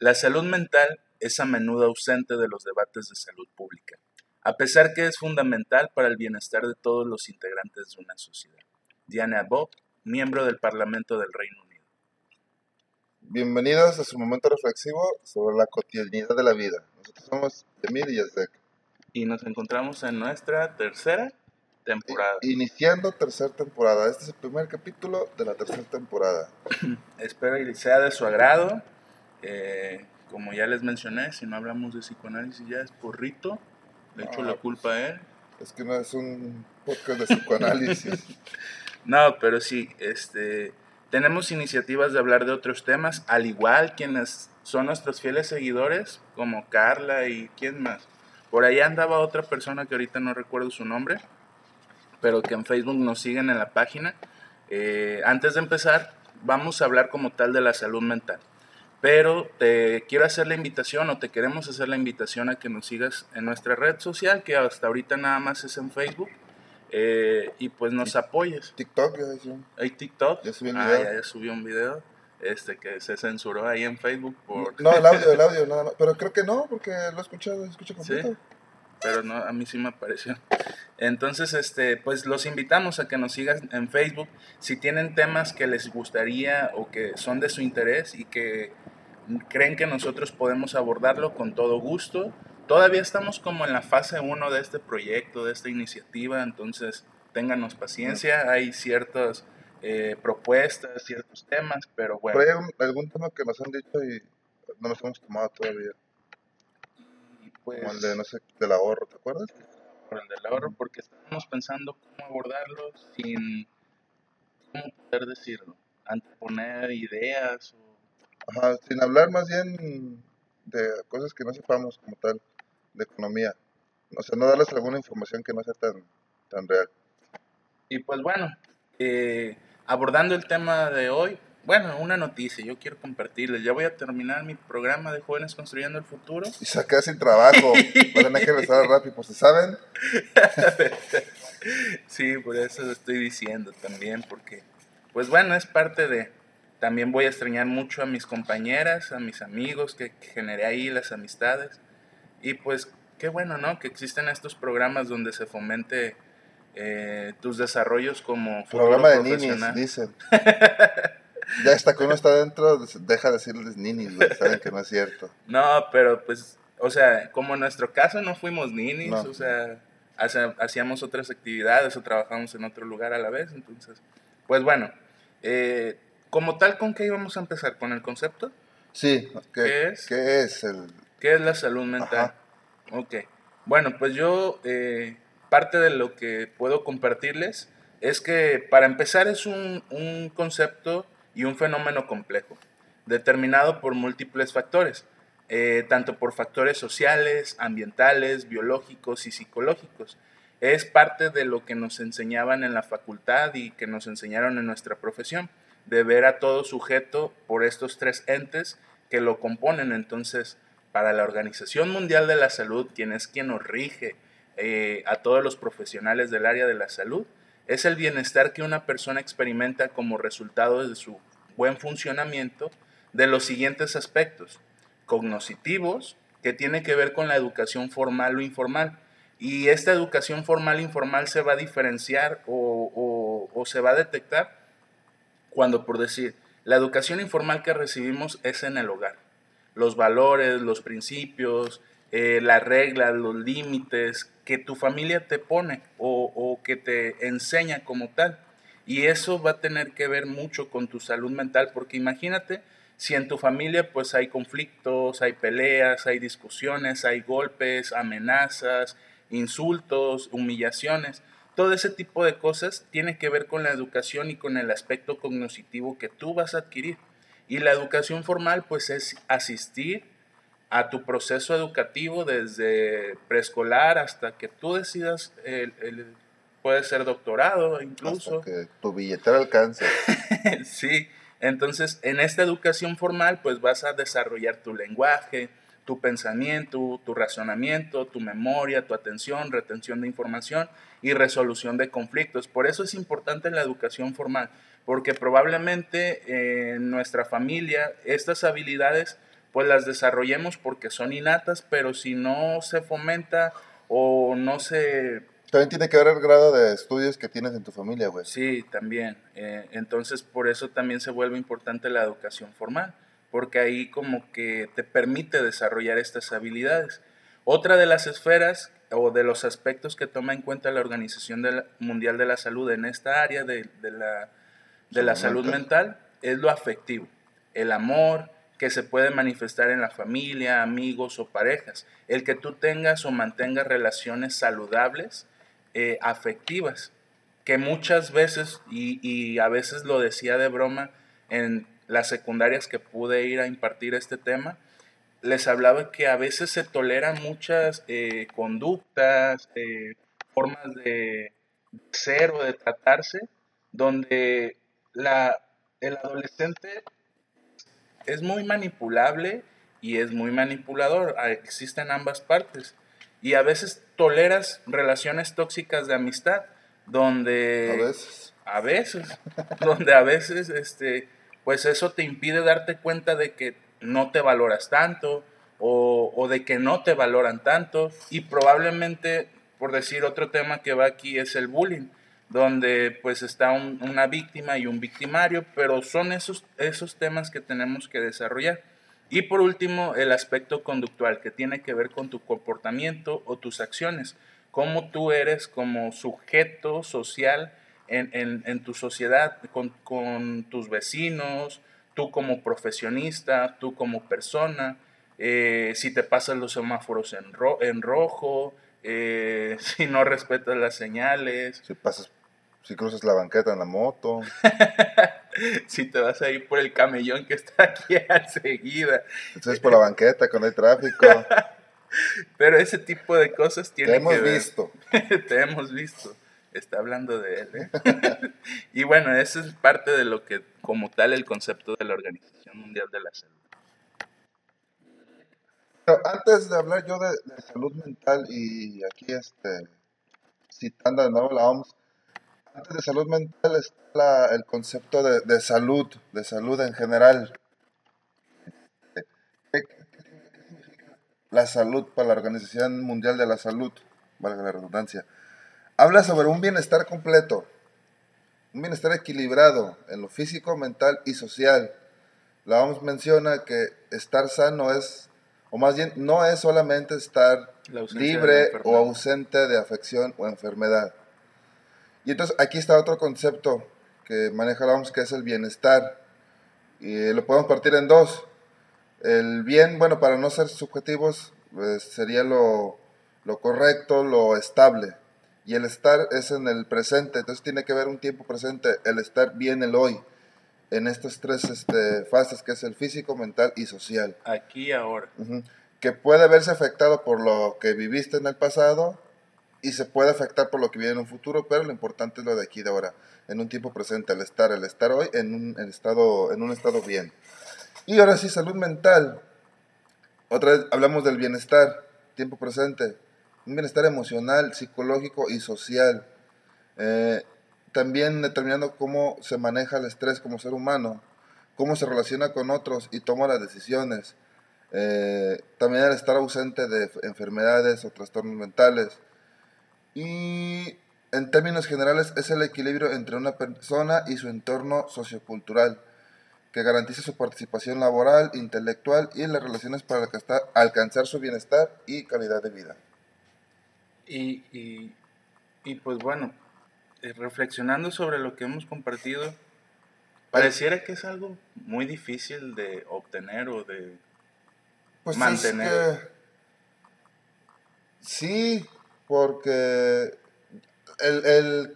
La salud mental es a menudo ausente de los debates de salud pública, a pesar que es fundamental para el bienestar de todos los integrantes de una sociedad. Diana Bob, miembro del Parlamento del Reino Unido. Bienvenidos a su momento reflexivo sobre la cotidianidad de la vida. Nosotros somos Emil y Yazdek. Y nos encontramos en nuestra tercera temporada. Iniciando tercera temporada. Este es el primer capítulo de la tercera temporada. Espero que sea de su agrado. Eh, como ya les mencioné, si no hablamos de psicoanálisis ya es porrito. Le echo Ah, la culpa a él. Es que no es un podcast de psicoanálisis. No, pero sí, este, tenemos iniciativas de hablar de otros temas, al igual quienes son nuestros fieles seguidores, como Carla y quién más. Por ahí andaba otra persona que ahorita no recuerdo su nombre, pero que en Facebook nos siguen en la página. Eh, antes de empezar, vamos a hablar como tal de la salud mental. Pero te quiero hacer la invitación o te queremos hacer la invitación a que nos sigas en nuestra red social, que hasta ahorita nada más es en Facebook, eh, y pues nos apoyes. TikTok, ya decía. Hay TikTok. Ya subí un Ah, video. ya, ya subió un video. Este que se censuró ahí en Facebook por. No, el audio, el audio, nada más. Pero creo que no, porque lo he escuchado, lo escucho completo. Pero no, a mí sí me apareció. Entonces, este, pues los invitamos a que nos sigan en Facebook. Si tienen temas que les gustaría o que son de su interés y que creen que nosotros podemos abordarlo con todo gusto. Todavía estamos como en la fase 1 de este proyecto, de esta iniciativa, entonces ténganos paciencia. Hay ciertas eh, propuestas, ciertos temas, pero bueno. Pero hay algún tema que nos han dicho y no nos hemos tomado todavía. pues, Como el de, no sé, del ahorro, ¿te acuerdas? por el del ahorro, porque estábamos pensando cómo abordarlo sin, ¿cómo poder decirlo? Anteponer ideas o... Ajá, sin hablar más bien de cosas que no sepamos como tal, de economía. O sea, no darles alguna información que no sea tan, tan real. Y pues bueno, eh, abordando el tema de hoy, bueno, una noticia, yo quiero compartirles, ya voy a terminar mi programa de Jóvenes Construyendo el Futuro. Y se queda sin trabajo, van a tener que regresar al rap y pues, ¿saben? Sí, por eso lo estoy diciendo también, porque, pues bueno, es parte de... También voy a extrañar mucho a mis compañeras, a mis amigos que, que generé ahí, las amistades. Y pues, qué bueno, ¿no? Que existen estos programas donde se fomente eh, tus desarrollos como Programa de ninis, dicen. Ya hasta que uno está adentro, deja de decirles ninis, güey, saben que no es cierto. No, pero pues, o sea, como en nuestro caso no fuimos ninis, No. o sea, hacíamos otras actividades o trabajamos en otro lugar a la vez, entonces, pues bueno, eh, como tal, ¿con qué íbamos a empezar? ¿Con el concepto? Sí, ¿qué, ¿Qué es? ¿Qué es el...? ¿Qué es la salud mental? Ajá. Ok, bueno, pues yo, eh, parte de lo que puedo compartirles es que para empezar es un, un concepto y un fenómeno complejo, determinado por múltiples factores, eh, tanto por factores sociales, ambientales, biológicos y psicológicos. Es parte de lo que nos enseñaban en la facultad y que nos enseñaron en nuestra profesión, de ver a todo sujeto por estos tres entes que lo componen. Entonces, para la Organización Mundial de la Salud, quien es quien nos rige eh, a todos los profesionales del área de la salud, es el bienestar que una persona experimenta como resultado de su buen funcionamiento de los siguientes aspectos. Cognitivos, que tiene que ver con la educación formal o informal. Y esta educación formal e informal se va a diferenciar o, se va a detectar cuando, por decir, la educación informal que recibimos es en el hogar. Los valores, los principios, eh, las reglas, los límites que tu familia te pone o, o que te enseña como tal. Y eso va a tener que ver mucho con tu salud mental, porque imagínate si en tu familia pues hay conflictos, hay peleas, hay discusiones, hay golpes, amenazas, insultos, humillaciones. Todo ese tipo de cosas tiene que ver con la educación y con el aspecto cognitivo que tú vas a adquirir. Y la educación formal pues es asistir a tu proceso educativo desde preescolar hasta que tú decidas, el, el- puede ser doctorado incluso. Hasta que tu billetera alcance. sí, entonces en esta educación formal pues vas a desarrollar tu lenguaje, tu pensamiento, tu razonamiento, tu memoria, tu atención, retención de información y resolución de conflictos. Por eso es importante la educación formal, porque probablemente eh, en nuestra familia estas habilidades pues las desarrollemos porque son innatas, pero si no se fomenta o no se... También tiene que ver el grado de estudios que tienes en tu familia, güey. Sí, también. Eh, entonces, por eso también se vuelve importante la educación formal, porque ahí como que te permite desarrollar estas habilidades. Otra de las esferas o de los aspectos que toma en cuenta la Organización Mundial de la Salud en esta área de, la, de la salud mental es lo afectivo, el amor, que se puede manifestar en la familia, amigos o parejas. El que tú tengas o mantengas relaciones saludables, eh, afectivas, que muchas veces, y, y, a veces lo decía de broma en las secundarias que pude ir a impartir este tema, les hablaba que a veces se toleran muchas eh, conductas, eh, formas de ser o de tratarse, donde la, el adolescente es muy manipulable y es muy manipulador. Ah, existen ambas partes. Y a veces toleras relaciones tóxicas de amistad, donde... A veces. A veces. donde a veces, este, pues eso te impide darte cuenta de que no te valoras tanto o, de que no te valoran tanto. Y probablemente, por decir otro tema que va aquí, es el bullying donde pues está una víctima y un victimario, pero son esos, esos temas que tenemos que desarrollar. Y por último, el aspecto conductual, que tiene que ver con tu comportamiento o tus acciones, cómo tú eres como sujeto social en, tu sociedad, con, tus vecinos, tú como profesionista, tú como persona, eh, si te pasan los semáforos en, en rojo, eh, si no respetas las señales. Si pasas si cruzas la banqueta en la moto. si te vas a ir por el camellón que está aquí enseguida. Entonces por la banqueta cuando hay tráfico. Pero ese tipo de cosas tienen Te hemos visto. Te hemos visto. Está hablando de él. ¿eh? y bueno, eso es parte de lo que, como tal, el concepto de la Organización Mundial de la Salud. Pero antes de hablar yo de, de salud mental y aquí este, citando de nuevo la OMS, antes de salud mental está el concepto de, salud, de salud en general. ¿Qué, significa la salud para la Organización Mundial de la Salud? Valga la redundancia. Habla sobre un bienestar completo, un bienestar equilibrado en lo físico, mental y social. La OMS menciona que estar sano es, o más bien, no es solamente estar libre o ausente de afección o enfermedad y entonces aquí está otro concepto que maneja la OMS, que es el bienestar. Y lo podemos partir en dos. El bien, bueno, para no ser subjetivos, pues, sería lo, correcto, lo estable. Y el estar es en el presente, entonces tiene que ver un tiempo presente, el estar bien el hoy, en estas tres este, fases, que es el físico, mental y social. Aquí y ahora. Que puede verse afectado por lo que viviste en el pasado, y se puede afectar por lo que viene en un futuro, pero lo importante es lo de aquí de ahora, en un tiempo presente, el estar, el estar hoy en un, estado, en un estado bien. Y ahora sí, salud mental. Otra vez hablamos del bienestar, tiempo presente, un bienestar emocional, psicológico y social. Eh, también determinando cómo se maneja el estrés como ser humano, cómo se relaciona con otros y toma las decisiones. Eh, también el estar ausente de enfermedades o trastornos mentales, y en términos generales es el equilibrio entre una persona y su entorno sociocultural que garantiza su participación laboral, intelectual y en las relaciones para alcanzar su bienestar y calidad de vida. Y, y, y pues bueno, eh, reflexionando sobre lo que hemos compartido, pareciera que es algo muy difícil de obtener o de pues mantener. sí, porque el,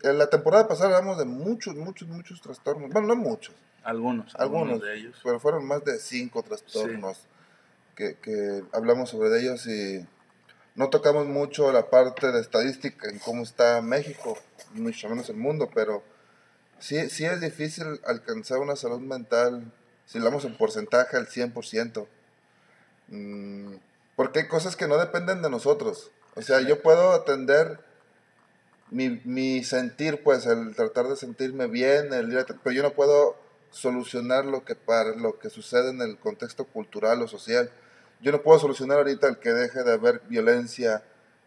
el, la temporada pasada hablamos de muchos, muchos, muchos trastornos. Bueno, no muchos. Algunos, algunos, de ellos. Pero fueron más de cinco trastornos que, que, hablamos sobre ellos y no tocamos mucho la parte de estadística en cómo está México, mucho menos el mundo, pero sí, sí es difícil alcanzar una salud mental, si hablamos en porcentaje, al 100%. Mm, porque hay cosas que no dependen de nosotros. O sea, yo puedo atender mi, mi, sentir, pues, el tratar de sentirme bien, el pero yo no puedo solucionar lo que, para, lo que sucede en el contexto cultural o social. Yo no puedo solucionar ahorita el que deje de haber violencia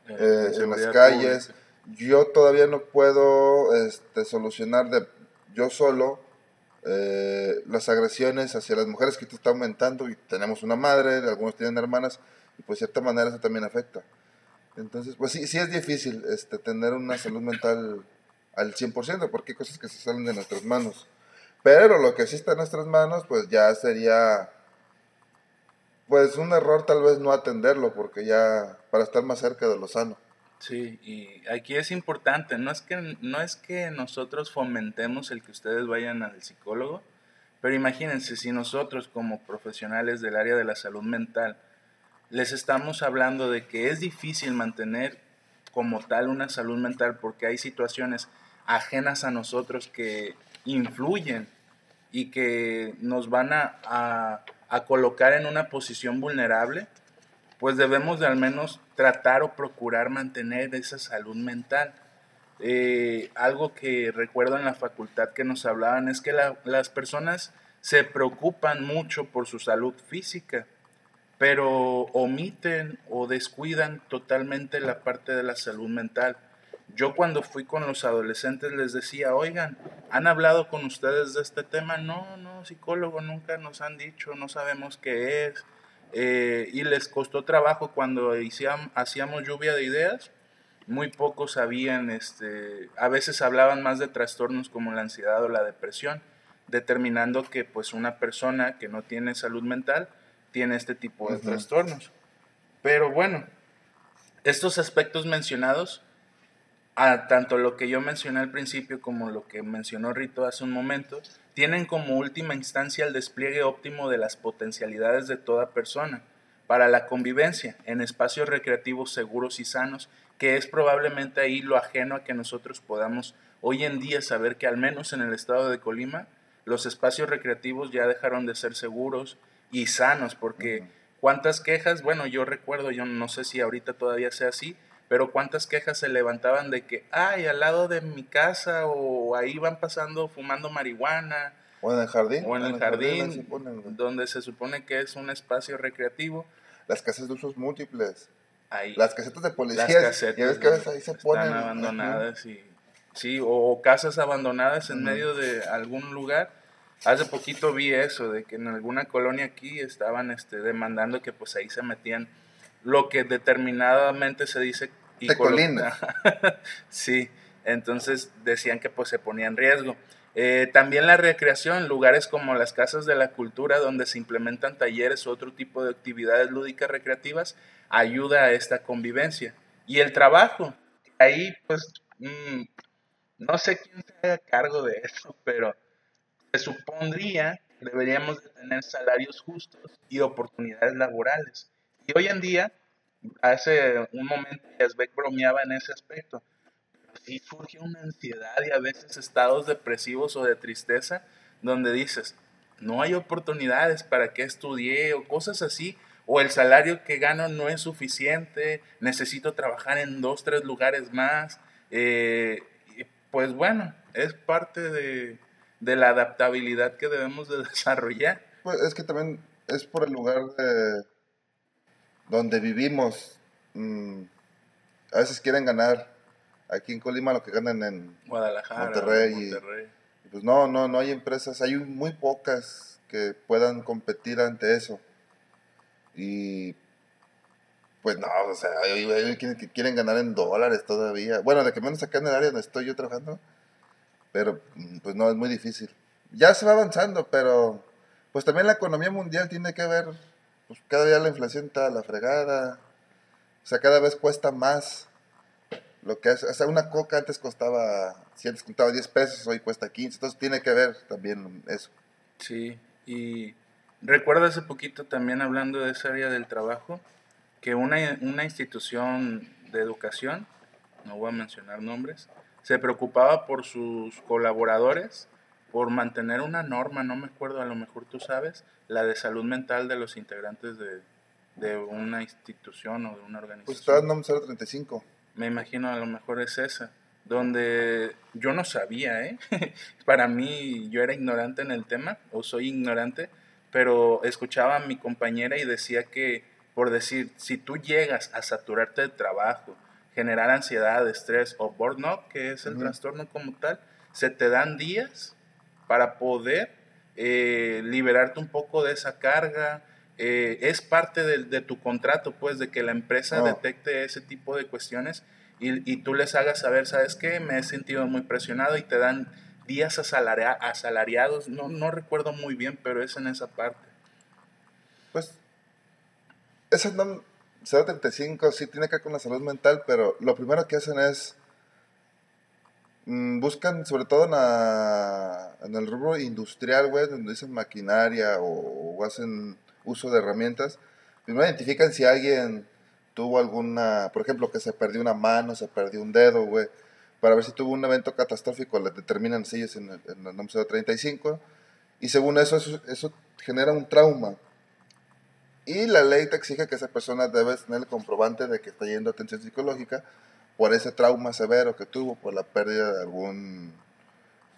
Eh, eh, en las calles. pública. Yo todavía no puedo este, solucionar de yo solo eh, las agresiones hacia las mujeres que esto está aumentando y tenemos una madre, algunos tienen hermanas y pues de cierta manera eso también afecta. Entonces, pues sí, sí es difícil este, tener una salud mental al 100% porque hay cosas que se salen de nuestras manos. Pero lo que sí está en nuestras manos, pues ya sería, pues un error tal vez no atenderlo porque ya para estar más cerca de lo sano. Sí, y aquí es importante, no es que no es que nosotros fomentemos el que ustedes vayan al psicólogo, pero imagínense si nosotros como profesionales del área de la salud mental les estamos hablando de que es difícil mantener como tal una salud mental porque hay situaciones ajenas a nosotros que influyen y que nos van a, a, a colocar en una posición vulnerable, pues debemos de al menos tratar o procurar mantener esa salud mental. Eh, algo que recuerdo en la facultad que nos hablaban es que la- las personas se preocupan mucho por su salud física, pero omiten o descuidan totalmente la parte de la salud mental. Yo cuando fui con los adolescentes les decía, oigan, ¿han hablado con ustedes de este tema? No, no, psicólogo, nunca nos han dicho, no sabemos qué es. Eh, y les costó trabajo cuando hacíam- hacíamos lluvia de ideas, muy pocos sabían, este, a veces hablaban más de trastornos como la ansiedad o la depresión, determinando que pues una persona que no tiene salud mental tiene este tipo de Ujú. trastornos. Pero bueno, estos aspectos mencionados, a tanto lo que yo mencioné al principio como lo que mencionó Rito hace un momento, tienen como última instancia el despliegue óptimo de las potencialidades de toda persona para la convivencia en espacios recreativos seguros y sanos, que es probablemente ahí lo ajeno a que nosotros podamos hoy en día saber que al menos en el estado de Colima los espacios recreativos ya dejaron de ser seguros y sanos, porque cuántas quejas, bueno, yo recuerdo, yo no sé si ahorita todavía sea así, pero cuántas quejas se levantaban de que, ay, al lado de mi casa o ahí van pasando fumando marihuana O en el jardín. o en el jardín, ponen, donde se supone que es un espacio recreativo, Las casas de usos múltiples. ahí Las casetas de las policías. casetas ya ves que a veces ahí se ponen. están abandonadas y sí, o, casas abandonadas en medio de algún lugar. Hace poquito vi eso, de que en alguna colonia aquí estaban este, demandando que pues ahí se metían lo que determinadamente se dice... y colo- sí, entonces decían que pues se ponía en riesgo. Eh, también la recreación, lugares como las casas de la cultura donde se implementan talleres u otro tipo de actividades lúdicas recreativas, ayuda a esta convivencia. Y el trabajo, ahí pues mm, no sé quién se haga cargo de eso, pero se supondría que deberíamos de tener salarios justos y oportunidades laborales. Y hoy en día, hace un momento Yazbek bromeaba en ese aspecto, sí surge una ansiedad y a veces estados depresivos o de tristeza donde dices, no hay oportunidades para que estudié o cosas así, o el salario que gano no es suficiente, necesito trabajar en dos, tres lugares más. Eh, pues bueno, es parte de, de la adaptabilidad que debemos de desarrollar. Pues es que también es por el lugar de donde vivimos. Mm, a veces quieren ganar aquí en Colima lo que ganan en... Guadalajara, Monterrey y-. Pues no, no, no hay empresas, hay muy pocas que puedan competir ante eso. Y pues no, o sea, hay, hay quienes que quieren ganar en dólares todavía. Bueno, de que menos acá en el área donde estoy yo trabajando. Pero mm, pues no, es muy difícil. Ya se va avanzando, pero pues también la economía mundial tiene que ver, pues cada día la inflación está a la fregada. O sea, cada vez cuesta más. Lo que es, o sea, una coca antes costaba, si antes costaba 10 pesos, hoy cuesta 15. Entonces tiene que ver también eso. Sí, y recuerdo hace poquito también hablando de esa área del trabajo, que una, una institución de educación, no voy a mencionar nombres, se preocupaba por sus colaboradores, por mantener una norma, no me acuerdo, a lo mejor tú sabes, la de salud mental de los integrantes de, de una institución o de una Pues organización. está en NOM 035. Me imagino a lo mejor es esa. donde yo no sabía, ¿eh? Para mí yo era ignorante en el tema, o soy ignorante, pero escuchaba a mi compañera y decía que, por decir, si tú llegas a saturarte de trabajo, generar ansiedad, estrés o burnout, que es el trastorno como tal, se te dan días para poder eh, liberarte un poco de esa carga. Eh, es parte de, tu contrato, pues, de que la empresa detecte ese tipo de cuestiones y, tú les hagas saber, ¿sabes qué? Me he sentido muy presionado y te dan días asalariados. No, no recuerdo muy bien, pero es en esa parte. Pues, ese no, 035 sí tiene que ver con la salud mental, pero lo primero que hacen es buscan, sobre todo en, el rubro industrial, güey, donde dicen maquinaria o, o, hacen uso de herramientas, primero identifican si alguien tuvo alguna, por ejemplo, que se perdió una mano, se perdió un dedo, güey, para ver si tuvo un evento catastrófico, le determinan si ellos en el, en el número 35, y según eso, eso, genera un trauma. Y la ley te exige que esa persona debe tener el comprobante de que está yendo a atención psicológica por ese trauma severo que tuvo, por la pérdida de algún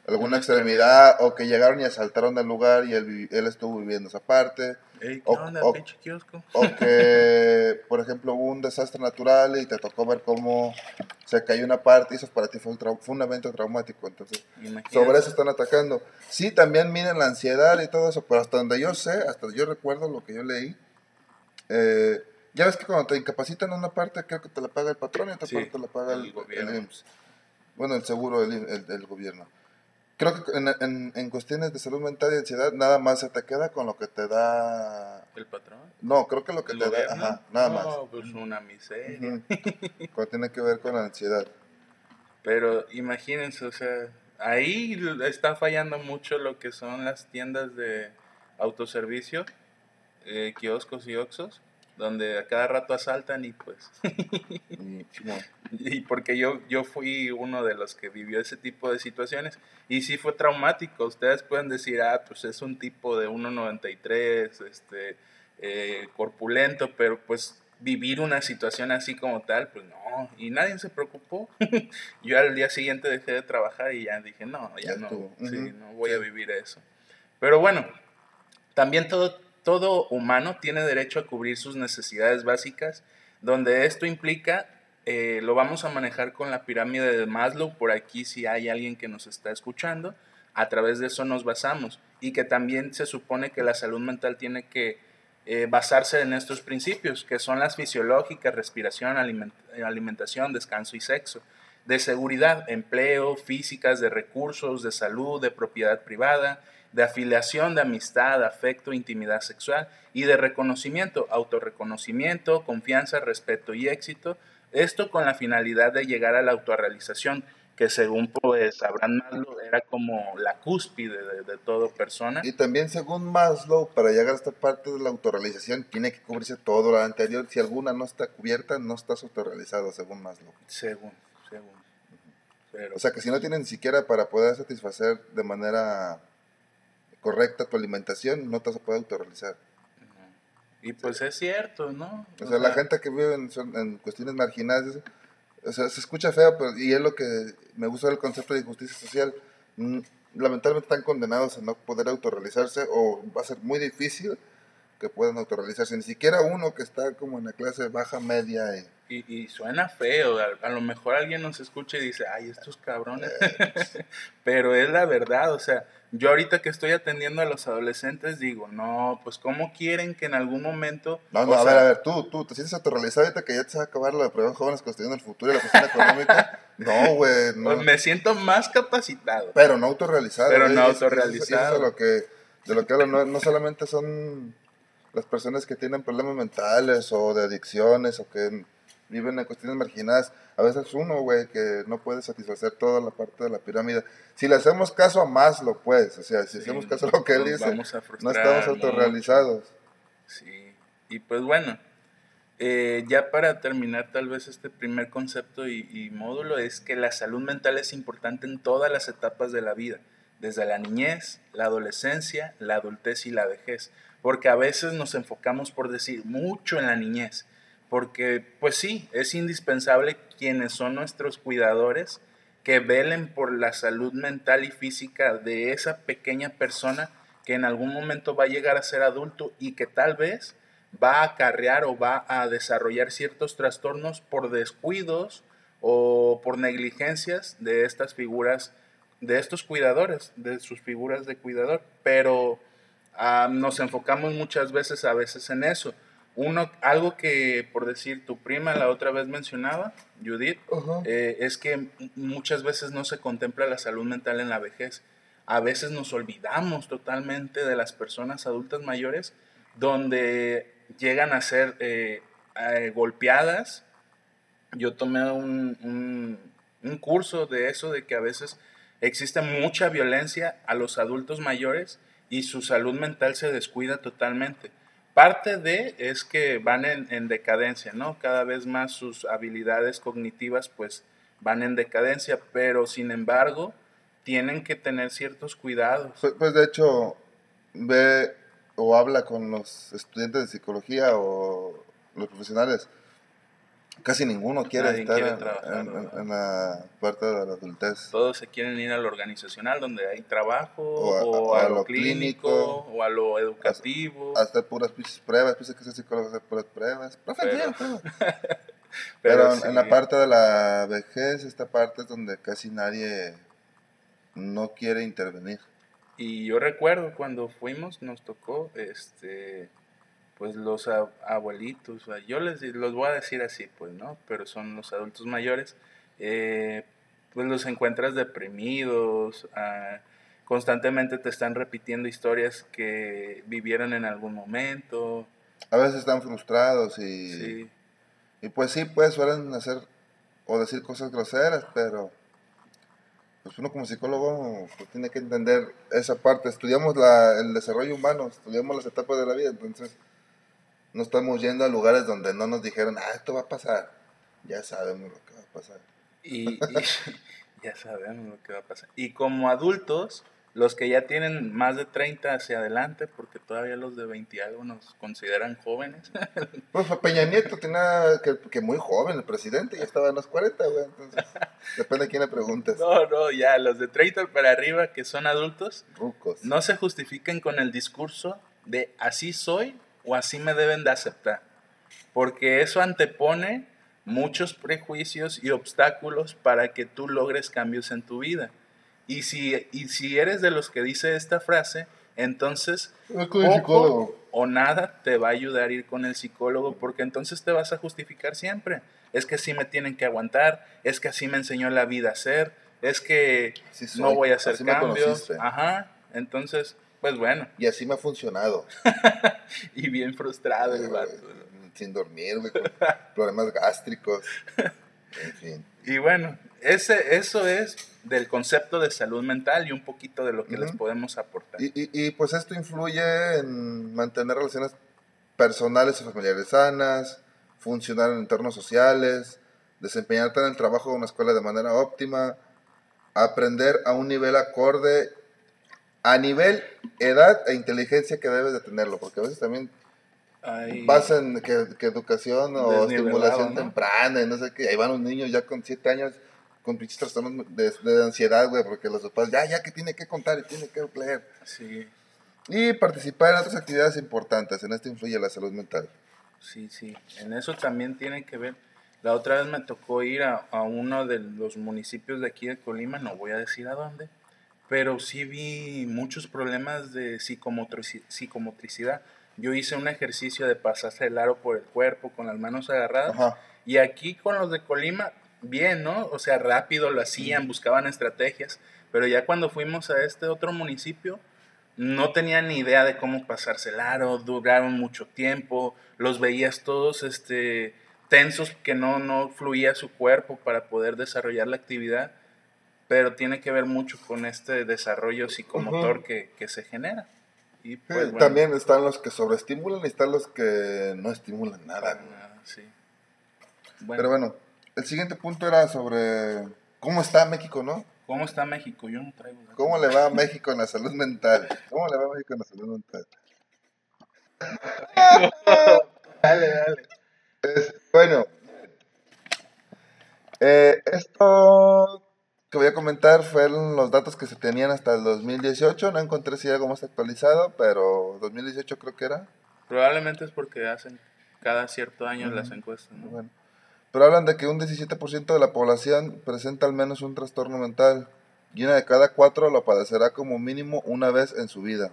alguna extremidad o que llegaron y asaltaron el lugar y él, él estuvo viviendo esa parte. o, o, que, por ejemplo, hubo un desastre natural y te tocó ver cómo se cayó una parte y eso para ti fue un, fue un evento traumático. Entonces, sobre eso están atacando. Sí, también miden la ansiedad y todo eso, pero hasta donde yo sé, hasta yo recuerdo lo que yo leí, eh, ya ves que cuando te incapacitan en una parte, creo que te la paga el patrón y otra parte te la paga el, el, Bueno, el seguro del el, gobierno. Creo que en, en, cuestiones de salud mental y ansiedad nada más se te queda con lo que te da el patrón no creo que lo que te da ajá, nada no, más. pues una miseria. Cuando tiene que ver con la ansiedad. Pero imagínense o sea ahí está fallando mucho lo que son las tiendas de autoservicio eh, kioscos y oxos donde a cada rato asaltan y pues... y porque yo, yo fui uno de los que vivió ese tipo de situaciones y sí fue traumático. Ustedes pueden decir, ah, pues es un tipo de 1,93, este, eh, corpulento, pero pues vivir una situación así como tal, pues no, y nadie se preocupó. yo al día siguiente dejé de trabajar y ya dije, no, ya, no, no voy a vivir eso. Pero bueno, también todo todo humano tiene derecho a cubrir sus necesidades básicas, donde esto implica, eh, lo vamos a manejar con la pirámide de Maslow, por aquí si hay alguien que nos está escuchando, a través de eso nos basamos, y que también se supone que la salud mental tiene que eh, basarse en estos principios, que son las fisiológicas, respiración, alimentación, descanso y sexo, de seguridad, empleo, físicas, de recursos, de salud, de propiedad privada, de afiliación, de amistad, afecto, intimidad sexual y de reconocimiento, autorreconocimiento, confianza, respeto y éxito. Esto con la finalidad de llegar a la autorrealización, que según pues Abraham Maslow era como la cúspide de, de todo persona. Y también según Maslow, para llegar a esta parte de la autorrealización, tiene que cubrirse todo lo anterior. Si alguna no está cubierta, no estás autorrealizado, según Maslow. Según, según. O sea que si no tienen ni siquiera para poder satisfacer de manera correcta tu alimentación, no te vas a poder autorrealizar. Y pues es cierto, ¿no? O, sea, la gente que vive en, cuestiones marginales, o sea, se escucha feo, pero y es lo que me gusta del concepto de justicia social. Mm, lamentablemente están condenados a no poder autorrealizarse o va a ser muy difícil que puedan autorrealizarse. Ni siquiera uno que está como en la clase baja media. Y, y, suena feo. A, lo mejor alguien nos escucha y dice, ay, estos cabrones. Pues. pero es la verdad, o sea, yo ahorita que estoy atendiendo a los adolescentes digo, no, pues ¿cómo quieren que en algún momento... No, no, a ver, a ver, tú, tú, ¿te sientes autorrealizado ahorita que ya te va a acabar la prueba de jóvenes cuestionando el futuro y la cuestión económica? No, güey, no. Pues me siento más capacitado. Pero no autorrealizado. Pero no autorrealizado. Eso, es de lo que, de lo que hablo, no, no solamente son las personas que tienen problemas mentales o de adicciones o que viven en cuestiones marginadas. A veces uno, güey, que no puede satisfacer toda la parte de la pirámide. Si le hacemos caso a más, lo puedes. O sea, si hacemos caso a lo que él dice, no estamos autorrealizados. Sí, y pues bueno, eh, ya para terminar tal vez este primer concepto y, y módulo es que la salud mental es importante en todas las etapas de la vida, desde la niñez, la adolescencia, la adultez y la vejez, porque a veces nos enfocamos por decir mucho en la niñez porque pues sí, es indispensable quienes son nuestros cuidadores que velen por la salud mental y física de esa pequeña persona que en algún momento va a llegar a ser adulto y que tal vez va a acarrear o va a desarrollar ciertos trastornos por descuidos o por negligencias de estas figuras, de estos cuidadores, de sus figuras de cuidador. Pero ah, nos enfocamos muchas veces a veces en eso. Uno, algo que, por decir, tu prima la otra vez mencionaba, Judith, eh, es que muchas veces no se contempla la salud mental en la vejez. A veces nos olvidamos totalmente de las personas adultas mayores donde llegan a ser eh, eh, golpeadas. Yo tomé un, un curso de eso, de que a veces existe mucha violencia a los adultos mayores y su salud mental se descuida totalmente Parte de es que van en, decadencia, ¿no? Cada vez más sus habilidades cognitivas pues van en decadencia, pero sin embargo tienen que tener ciertos cuidados. Pues, pues de hecho, ve o habla con los estudiantes de psicología o los profesionales Casi ninguno quiere estar en, la parte de la adultez. Todos se quieren ir a lo organizacional donde hay trabajo, o a, lo, clínico, o a lo educativo. Hasta puras pruebas, piensa que ser psicólogo hacer puras pruebas. Pero, pero, en la parte de la vejez, esta parte es donde casi nadie no quiere intervenir. Y yo recuerdo cuando fuimos, nos tocó, este pues los abuelitos, yo les los voy a decir así, pues, ¿no? Pero son los adultos mayores, eh, pues los encuentras deprimidos, ah, constantemente te están repitiendo historias que vivieron en algún momento. A veces están frustrados y, y pues sí, pues suelen hacer o decir cosas groseras, pero pues uno como psicólogo pues, tiene que entender esa parte. Estudiamos la, el desarrollo humano, estudiamos las etapas de la vida, entonces no estamos yendo a lugares donde no nos dijeron, ah, esto va a pasar. Ya sabemos lo que va a pasar. Y, ya sabemos lo que va a pasar. Y como adultos, los que ya tienen más de 30 hacia adelante, porque todavía los de 20 y algo nos consideran jóvenes. Pues Peña Nieto tenía que, que, muy joven, el presidente ya estaba en los 40, güey. Entonces, depende de quién le preguntes. No, no, ya, los de 30 para arriba que son adultos, no se justifiquen con el discurso de así soy o así me deben de aceptar. Porque eso antepone muchos prejuicios y obstáculos para que tú logres cambios en tu vida. Y si, y si eres de los que dice esta frase, entonces poco o nada te va a ayudar a ir con el psicólogo porque entonces te vas a justificar siempre. Es que así me tienen que aguantar, es que así me enseñó la vida a ser, es que no voy a hacer cambios. Ajá, entonces pues bueno. Y así me ha funcionado. y bien frustrado el vato. Sin dormir, con problemas gástricos. En fin. Y bueno, ese, eso es del concepto de salud mental y un poquito de lo que les podemos aportar. Y, y, pues esto influye en mantener relaciones personales y familiares sanas, funcionar en entornos sociales, desempeñarte en el trabajo de una escuela de manera óptima, aprender a un nivel acorde a nivel edad e inteligencia que debes de tenerlo, porque a veces también vas en que, educación o estimulación temprana y no sé qué, ahí van los niños ya con 7 años con pinches trastornos de, ansiedad, güey, porque los papás, ya, ya que tiene que contar y tiene que leer. Sí. Y participar en otras actividades importantes, en esto influye la salud mental. Sí, sí, en eso también tiene que ver. La otra vez me tocó ir a, a uno de los municipios de aquí de Colima, no voy a decir a dónde, pero sí vi muchos problemas de psicomotricidad. Yo hice un ejercicio de pasarse el aro por el cuerpo con las manos agarradas. Y aquí con los de Colima, bien, ¿no? O sea, rápido lo hacían, buscaban estrategias. Pero ya cuando fuimos a este otro municipio, no tenían ni idea de cómo pasarse el aro, duraron mucho tiempo, los veías todos este, tensos, que no, no fluía su cuerpo para poder desarrollar la actividad pero tiene que ver mucho con este desarrollo psicomotor que, se genera. Y pues, También están los que sobreestimulan y están los que no estimulan nada. Ah, sí. Pero bueno, el siguiente punto era sobre cómo está México, ¿no? ¿Cómo está México? Yo no traigo. ¿Cómo le va a México en la salud mental? ¿Cómo le va a México en la salud mental? dale, dale. bueno, eh, esto que voy a comentar fueron los datos que se tenían hasta el 2018. No encontré si algo más actualizado, pero 2018 creo que era. Probablemente es porque hacen cada cierto año las encuestas. Bueno. Pero hablan de que un 17% de la población presenta al menos un trastorno mental y una de cada cuatro lo padecerá como mínimo una vez en su vida.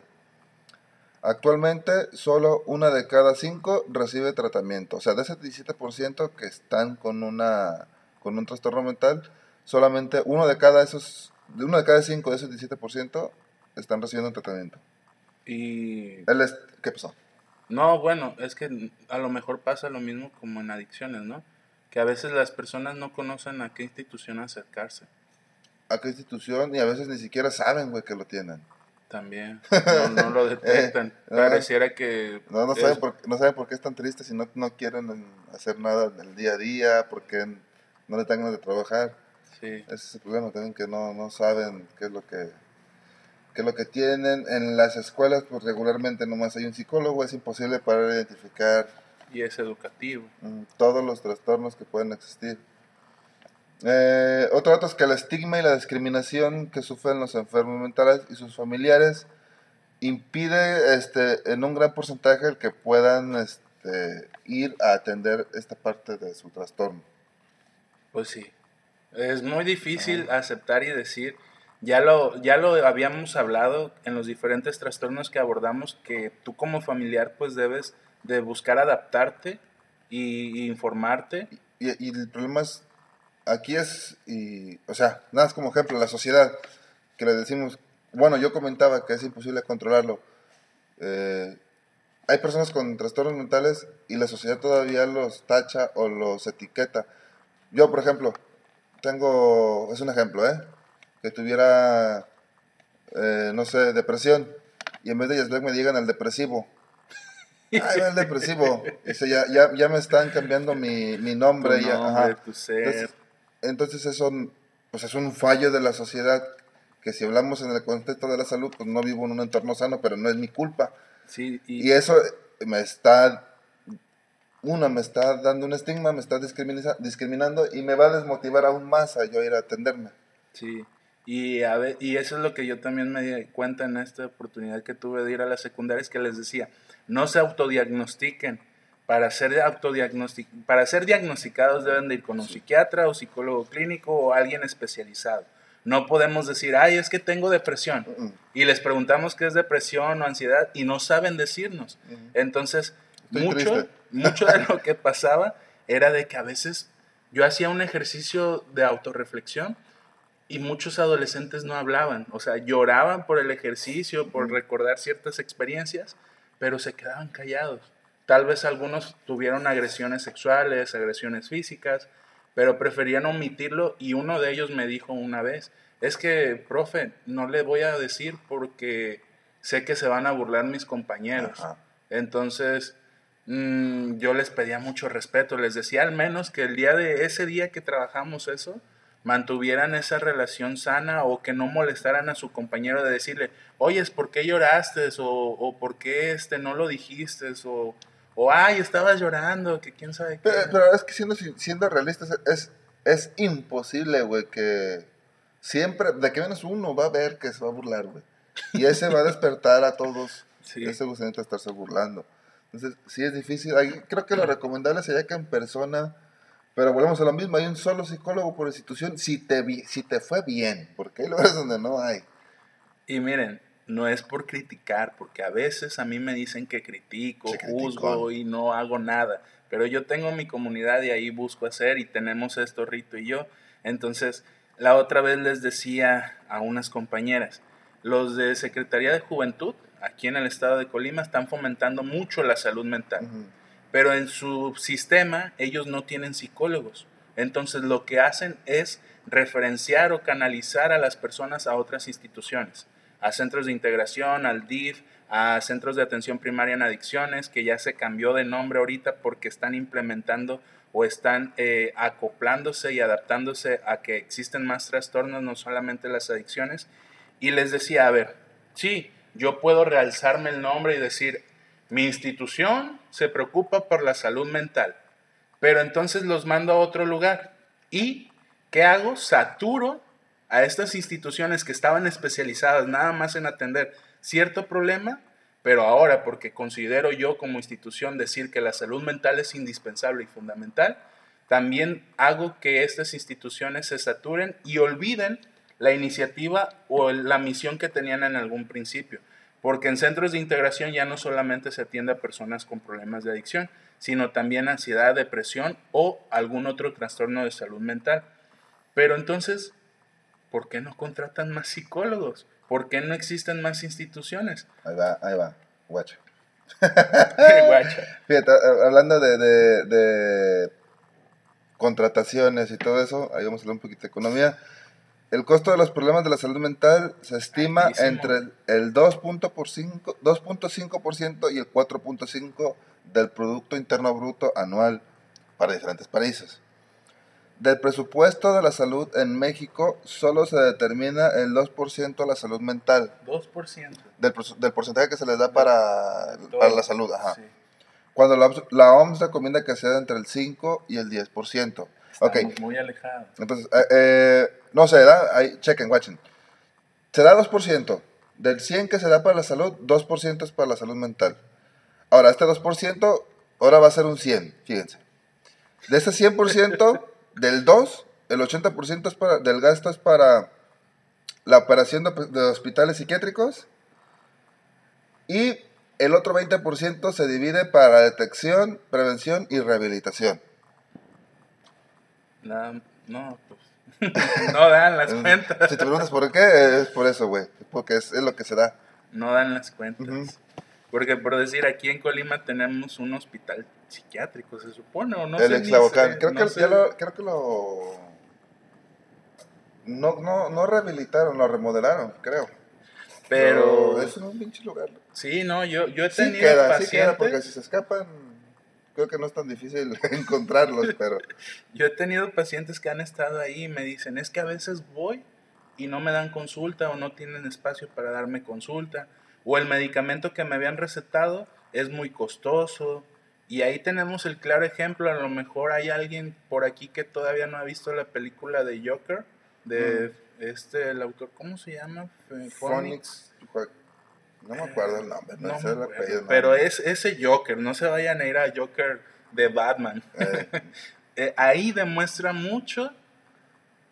Actualmente, solo una de cada cinco recibe tratamiento. O sea, de ese 17% que están con, una, con un trastorno mental, solamente uno de cada esos, uno de cada cinco de esos 17% están recibiendo un tratamiento. Y... ¿Qué pasó? No, bueno, es que a lo mejor pasa lo mismo como en adicciones, ¿no? Que a veces las personas no conocen a qué institución acercarse. A qué institución y a veces ni siquiera saben, güey, que lo tienen. También. No, lo detectan. Eh, Pareciera que. No, no, saben por, no saben por qué están tristes y no, no quieren hacer nada del día a día, porque no le tengan de trabajar. Sí. Ese es el problema también, que no, no saben qué es lo que que lo que tienen en las escuelas, pues regularmente nomás hay un psicólogo, es imposible para identificar. Y es educativo. Mm, todos los trastornos que pueden existir. Eh, otro dato es que el estigma y la discriminación que sufren los enfermos mentales y sus familiares impide este, en un gran porcentaje el que puedan este, ir a atender esta parte de su trastorno. Pues sí, es muy difícil aceptar y decir, ya lo, ya lo habíamos hablado en los diferentes trastornos que abordamos, que tú como familiar pues debes de buscar adaptarte y, informarte. Y, y el problema es aquí es, y, o sea, nada más como ejemplo, la sociedad, que le decimos, bueno, yo comentaba que es imposible controlarlo. Eh, hay personas con trastornos mentales y la sociedad todavía los tacha o los etiqueta. Yo, por ejemplo, tengo, es un ejemplo, ¿eh? Que tuviera, eh, no sé, depresión y en vez de Yasbek me digan el depresivo. Ay, el depresivo. Dice, ya, ya, ya me están cambiando mi, mi nombre. ya, tu ser. Entonces eso pues es un fallo de la sociedad que si hablamos en el contexto de la salud, pues no vivo en un entorno sano, pero no es mi culpa. Sí, y, eso me está, una, me está dando un estigma, me está discriminando y me va a desmotivar aún más a yo ir a atenderme. Sí, y, a ver, y eso es lo que yo también me di cuenta en esta oportunidad que tuve de ir a las secundarias, que les decía, no se autodiagnostiquen, para ser, para ser diagnosticados deben de ir con un psiquiatra o psicólogo clínico o alguien especializado. No podemos decir, ay, es que tengo depresión. Y les preguntamos qué es depresión o ansiedad y no saben decirnos. Entonces, mucho, mucho de lo que pasaba era de que a veces yo hacía un ejercicio de autorreflexión y muchos adolescentes no hablaban. O sea, lloraban por el ejercicio, por recordar ciertas experiencias, pero se quedaban callados. Tal vez algunos tuvieron agresiones sexuales, agresiones físicas, pero preferían omitirlo y uno de ellos me dijo una vez, es que, profe, no le voy a decir porque sé que se van a burlar mis compañeros. Entonces, mm, yo les pedía mucho respeto, les decía al menos que el día de ese día que trabajamos eso, mantuvieran esa relación sana o que no molestaran a su compañero de decirle, oye, ¿por qué lloraste? O, o ¿por qué este, no lo dijiste? O, o, ay, estabas llorando, que quién sabe qué. Pero, es que siendo, siendo realistas, es, es imposible, güey, que siempre, de que menos uno va a ver que se va a burlar, güey. Y ese va a despertar a todos. sí. Ese gusta estarse burlando. Entonces, sí es difícil. creo que lo recomendable sería que en persona, pero volvemos a lo mismo, hay un solo psicólogo por institución, si te, si te fue bien, porque hay lugares donde no hay. Y miren, no es por criticar, porque a veces a mí me dicen que critico, juzgo y no hago nada, pero yo tengo mi comunidad y ahí busco hacer y tenemos esto Rito y yo. Entonces, la otra vez les decía a unas compañeras, los de Secretaría de Juventud aquí en el estado de Colima están fomentando mucho la salud mental, pero en su sistema ellos no tienen psicólogos. Entonces, lo que hacen es referenciar o canalizar a las personas a otras instituciones a centros de integración, al DIF, a centros de atención primaria en adicciones, que ya se cambió de nombre ahorita porque están implementando o están eh, acoplándose y adaptándose a que existen más trastornos, no solamente las adicciones. Y les decía, a ver, sí, yo puedo realzarme el nombre y decir, mi institución se preocupa por la salud mental, pero entonces los mando a otro lugar. ¿Y qué hago? Saturo a estas instituciones que estaban especializadas nada más en atender cierto problema, pero ahora porque considero yo como institución decir que la salud mental es indispensable y fundamental, también hago que estas instituciones se saturen y olviden la iniciativa o la misión que tenían en algún principio. Porque en centros de integración ya no solamente se atiende a personas con problemas de adicción, sino también ansiedad, depresión o algún otro trastorno de salud mental. Pero entonces, ¿por qué no contratan más psicólogos? ¿Por qué no existen más instituciones? Ahí va, ahí va, guacha. Fíjate, hablando de, de contrataciones y todo eso, ahí vamos a hablar un poquito de economía. El costo de los problemas de la salud mental se estima entre el 2.5% y el 4.5% del Producto Interno Bruto anual para diferentes países. Del presupuesto de la salud en México solo se determina el 2% de la salud mental. 2%. Del, del porcentaje que se les da para, para la salud, ajá. Cuando la, la, OMS recomienda que sea entre el 5 y el 10%. Estamos muy alejados. Entonces, eh, eh, no se da, ahí, chequen, watchen. Se da 2%. Del 100 que se da para la salud, 2% es para la salud mental. Ahora, este 2% ahora va a ser un 100, fíjense. De ese 100%, del 2, el 80% es para, del gasto es para la operación de, de hospitales psiquiátricos y el otro 20% se divide para detección, prevención y rehabilitación. No, no, pues. no dan las cuentas. Si te preguntas por qué, es por eso, güey. Porque es, lo que se da. No dan las cuentas. Porque por decir, aquí en Colima tenemos un hospital psiquiátrico, se supone, o no El ex creo, que lo, creo que lo. No, no, no rehabilitaron, lo remodelaron, creo. Pero, es un pinche lugar. Sí, no, yo, yo he tenido sí queda, pacientes. Sí queda, porque si se escapan, creo que no es tan difícil encontrarlos, pero. yo he tenido pacientes que han estado ahí y me dicen, es que a veces voy y no me dan consulta o no tienen espacio para darme consulta. O el medicamento que me habían recetado es muy costoso. Y ahí tenemos el claro ejemplo. A lo mejor hay alguien por aquí que todavía no ha visto la película de Joker, de mm este, el autor, ¿cómo se llama? Phoenix. No me acuerdo el nombre, no, sé el apellido, Pero es ese Joker, no se vayan a ir a Joker de Batman. Eh. Eh, ahí demuestra mucho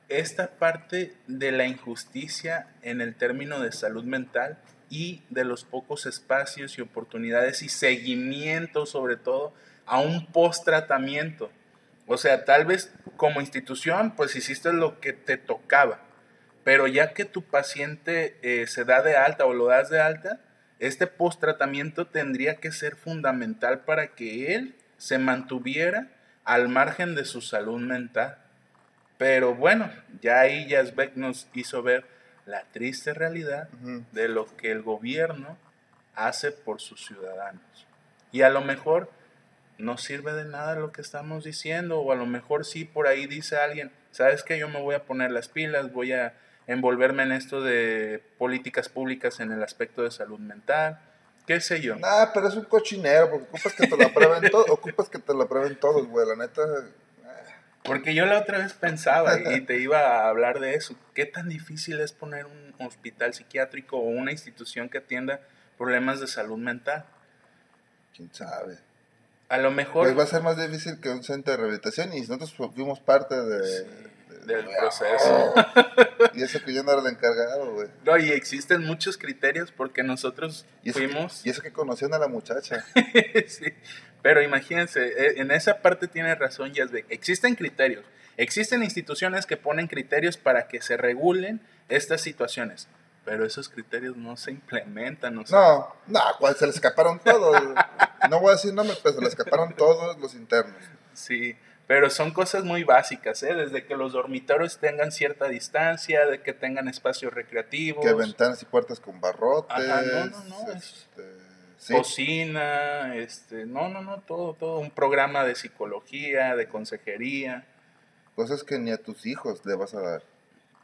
esta parte de la injusticia en el término de salud mental y de los pocos espacios y oportunidades y seguimiento sobre todo a un post-tratamiento. O sea, tal vez como institución pues hiciste lo que te tocaba, pero ya que tu paciente eh, se da de alta o lo das de alta, este post-tratamiento tendría que ser fundamental para que él se mantuviera al margen de su salud mental. Pero bueno, ya ahí Yazbek nos hizo ver la triste realidad de lo que el gobierno hace por sus ciudadanos. Y a lo mejor no sirve de nada lo que estamos diciendo, o a lo mejor sí por ahí dice alguien, sabes que yo me voy a poner las pilas, voy a envolverme en esto de políticas públicas en el aspecto de salud mental, qué sé yo. Nah, pero es un cochinero, porque ocupas que te lo aprueben todos, ocupas que te lo aprueben todos, güey, la neta. Eh. Porque yo la otra vez pensaba y te iba a hablar de eso, qué tan difícil es poner un hospital psiquiátrico o una institución que atienda problemas de salud mental. ¿Quién sabe? A lo mejor... Pues va a ser más difícil que un centro de rehabilitación y nosotros fuimos parte de del proceso. y eso que yo no era el encargado, güey. No, y existen muchos criterios porque nosotros fuimos... y eso que conocían a la muchacha. sí, pero imagínense, e, en esa parte tiene razón Yazbek. Existen criterios, existen instituciones que ponen criterios para que se regulen estas situaciones. Pero esos criterios no se implementan. No, no, no, se le escaparon todos. no voy a decir nombres, pero se le escaparon todos los internos. Sí, pero son cosas muy básicas, ¿eh? desde que los dormitorios tengan cierta distancia, de que tengan espacios recreativos. Que ventanas y puertas con barrotes. Ajá, no, no, no. Este, cocina, este, no, no, no, todo, todo. Un programa de psicología, de consejería. Cosas que ni a tus hijos le vas a dar.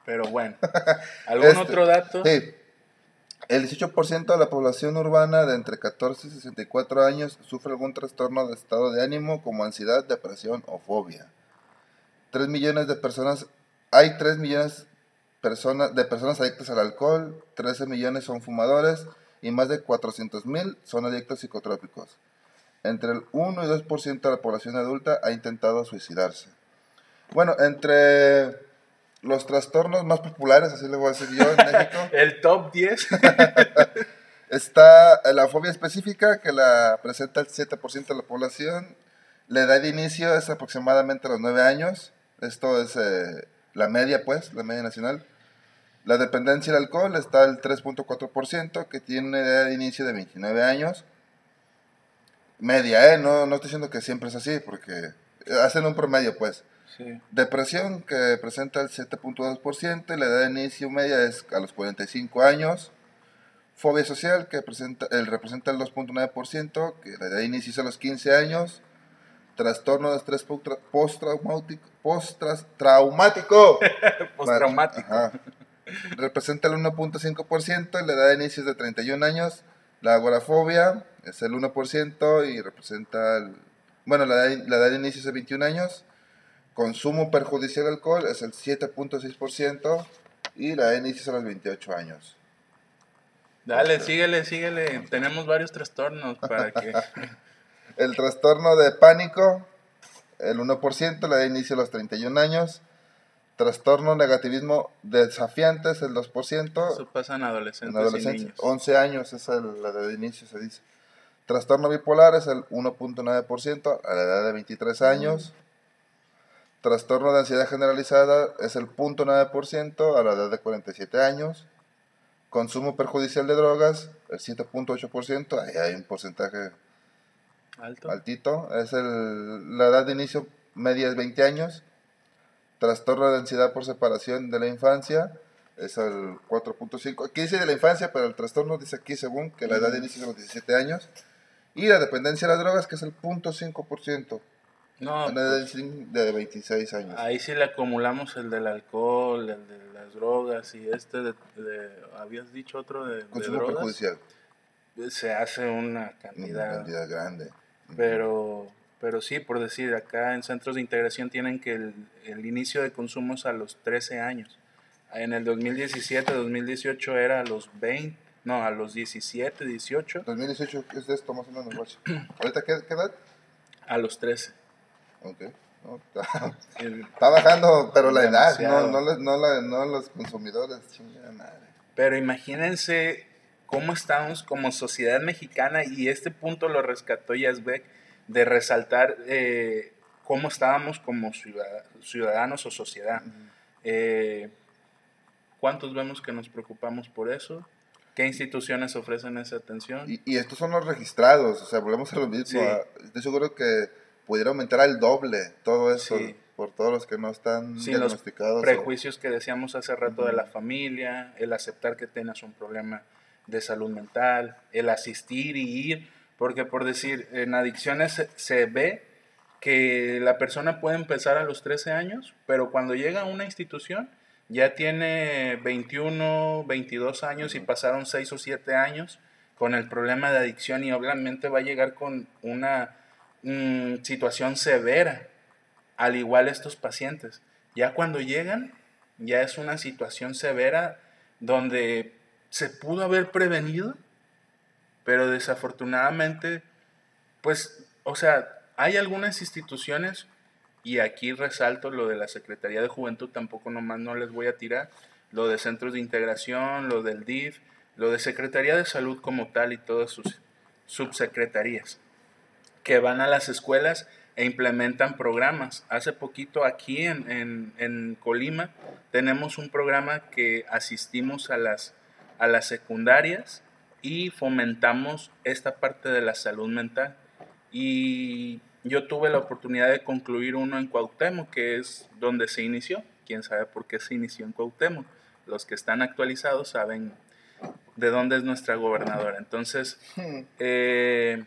Pero bueno, ¿algún este, otro dato? Sí. El 18% de la población urbana de entre 14 y 64 años sufre algún trastorno de estado de ánimo como ansiedad, depresión o fobia. 3 millones de personas, hay 3 millones personas, de personas adictas al alcohol, 13 millones son fumadores y más de 400 mil son adictos psicotrópicos. Entre el 1 y 2% de la población adulta ha intentado suicidarse. Bueno, entre los trastornos más populares, así le voy a decir yo en México. el top 10. está la fobia específica, que la presenta el 7% de la población. La edad de inicio es aproximadamente a los 9 años. Esto es eh, la media, pues, la media nacional. La dependencia del alcohol está el 3.4%, que tiene una edad de inicio de 29 años. Media, ¿eh? No, no estoy diciendo que siempre es así, porque hacen un promedio, pues. Depresión, que presenta el 7.2%, y la edad de inicio media es a los 45 años. Fobia social, que presenta, el, representa el 2.9%, que la edad de inicio es a los 15 años. Trastorno de estrés postraumático. Post-traumático. Postraumático. representa el 1.5%, la edad de inicio es de 31 años. La agorafobia es el 1% y representa el... Bueno, la edad, la edad de inicio es de 21 años. Consumo perjudicial de alcohol es el 7.6% y la inicio es a los 28 años. Dale, síguele, síguele. Tenemos varios trastornos para que... el trastorno de pánico, el 1%, la edad de inicio a los 31 años. Trastorno negativismo desafiante es el 2%. Eso pasa en adolescentes. En adolescentes. 11 años es el, la de inicio, se dice. Trastorno bipolar es el 1.9% a la edad de 23 años. Trastorno de ansiedad generalizada es el 0.9% a la edad de 47 años. Consumo perjudicial de drogas, el 7.8%, ahí hay un porcentaje Alto. altito. Es el, la edad de inicio media es 20 años. Trastorno de ansiedad por separación de la infancia es el 4.5. Aquí dice de la infancia, pero el trastorno dice aquí según que la edad de inicio es los 17 años. Y la dependencia de las drogas, que es el 0.5%. No, Una pues, de 26 años. ahí sí le acumulamos el del alcohol, el de las drogas y este de, de- habías dicho otro de, de Consumo drogas. perjudicial. Se hace una Una cantidad, cantidad grande. pero pero sí, por decir, acá en centros de integración tienen que el, el inicio de consumo es a los 13 años. En el 2017, 2018 era a los 20, no, a los 17, 18, 2018 es de esto más o menos, guacho. ¿Ahorita qué, qué edad? a los 13. Ok. No, está, bajando, pero la edad, no, no, la- no, la- no los consumidores. Chingada madre. Pero imagínense cómo estamos como sociedad mexicana y este punto lo rescató Yazbek de resaltar eh, cómo estábamos como ciudad- ciudadanos o sociedad. Eh, ¿Cuántos vemos que nos preocupamos por eso? ¿Qué instituciones ofrecen esa atención? Y, y estos son los registrados, o sea, volvemos a lo mismo. Sí. a- estoy seguro que pudiera aumentar al doble todo eso Sí. por todos los que no están Sin los diagnosticados. o- prejuicios que decíamos hace rato de la familia, el aceptar que tengas un problema de salud mental, el asistir y ir, porque por decir, en adicciones se, ve que la persona puede empezar a los 13 años, pero cuando llega a una institución ya tiene 21, 22 años y pasaron 6 o 7 años con el problema de adicción y obviamente va a llegar con una mm, situación severa al igual estos pacientes. Ya cuando llegan, ya es una situación severa donde se pudo haber prevenido, pero desafortunadamente, pues, o sea, hay algunas instituciones, y aquí resalto lo de la Secretaría de Juventud, tampoco nomás no les voy a tirar, lo de centros de integración, lo del DIF, lo de Secretaría de Salud como tal y todas sus subsecretarías que van a las escuelas e implementan programas. Hace poquito aquí en, en- en Colima tenemos un programa que asistimos a las, a las secundarias y fomentamos esta parte de la salud mental. Y yo tuve la oportunidad de concluir uno en Cuauhtémoc, que es donde se inició. Quién sabe por qué se inició en Cuauhtémoc. Los que están actualizados saben de dónde es nuestra gobernadora. Entonces, Hmm. eh,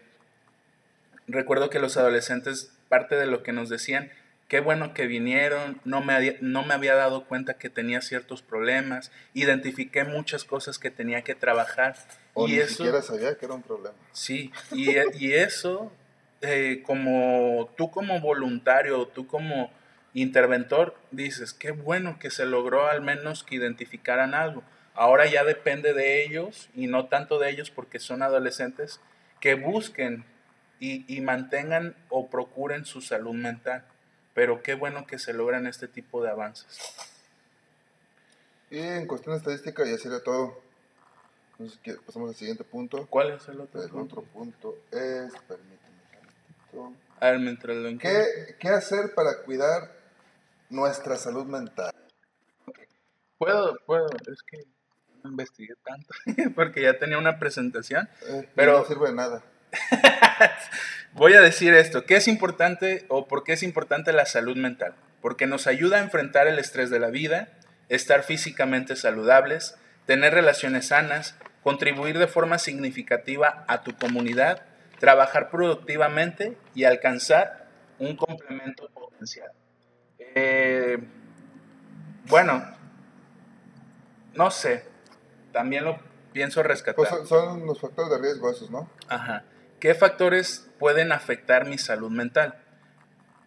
recuerdo que los adolescentes, parte de lo que nos decían, qué bueno que vinieron, no me, había- no me había dado cuenta que tenía ciertos problemas, identifiqué muchas cosas que tenía que trabajar. O y ni eso, siquiera sabía que era un problema. sí, y, y eso, eh, como tú como voluntario, tú como interventor, dices, qué bueno que se logró al menos que identificaran algo. Ahora ya depende de ellos y no tanto de ellos porque son adolescentes que busquen y, y mantengan o procuren su salud mental. Pero qué bueno que se logran este tipo de avances. Y en cuestión estadística ya sería todo. Entonces, pasamos al siguiente punto. ¿Cuál es el otro El punto? otro punto es, permíteme. A ver, mientras lo encuentro. ¿Qué, ¿Qué hacer para cuidar nuestra salud mental? Puedo, puedo, es que no investigué tanto, porque ya tenía una presentación. Eh, Pero- no sirve de nada. Voy a decir esto, ¿qué es importante o por qué es importante la salud mental? Porque nos ayuda a enfrentar el estrés de la vida, estar físicamente saludables, tener relaciones sanas, contribuir de forma significativa a tu comunidad, trabajar productivamente y alcanzar un complemento potencial. Eh, bueno, no sé, también lo pienso rescatar. Pues son, son los factores de riesgo esos, ¿no? Ajá. ¿Qué factores pueden afectar mi salud mental?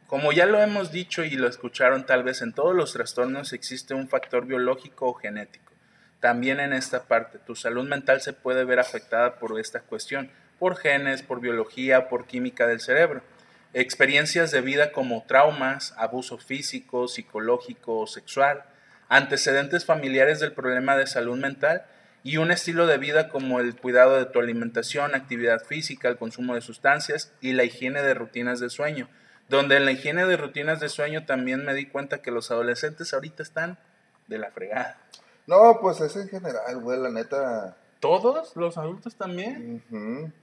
Como ya lo hemos dicho y lo escucharon tal vez en todos los trastornos existe un factor biológico o genético. También en esta parte, tu salud mental se puede ver afectada por esta cuestión, por genes, por biología, por química del cerebro. Experiencias de vida como traumas, abuso físico, psicológico o sexual, antecedentes familiares del problema de salud mental y un estilo de vida como el cuidado de tu alimentación, actividad física, el consumo de sustancias y la higiene de rutinas de sueño. Donde en la higiene de rutinas de sueño también me di cuenta que los adolescentes ahorita están de la fregada. No, pues es en general, güey, la neta. ¿Todos? ¿Los adultos también?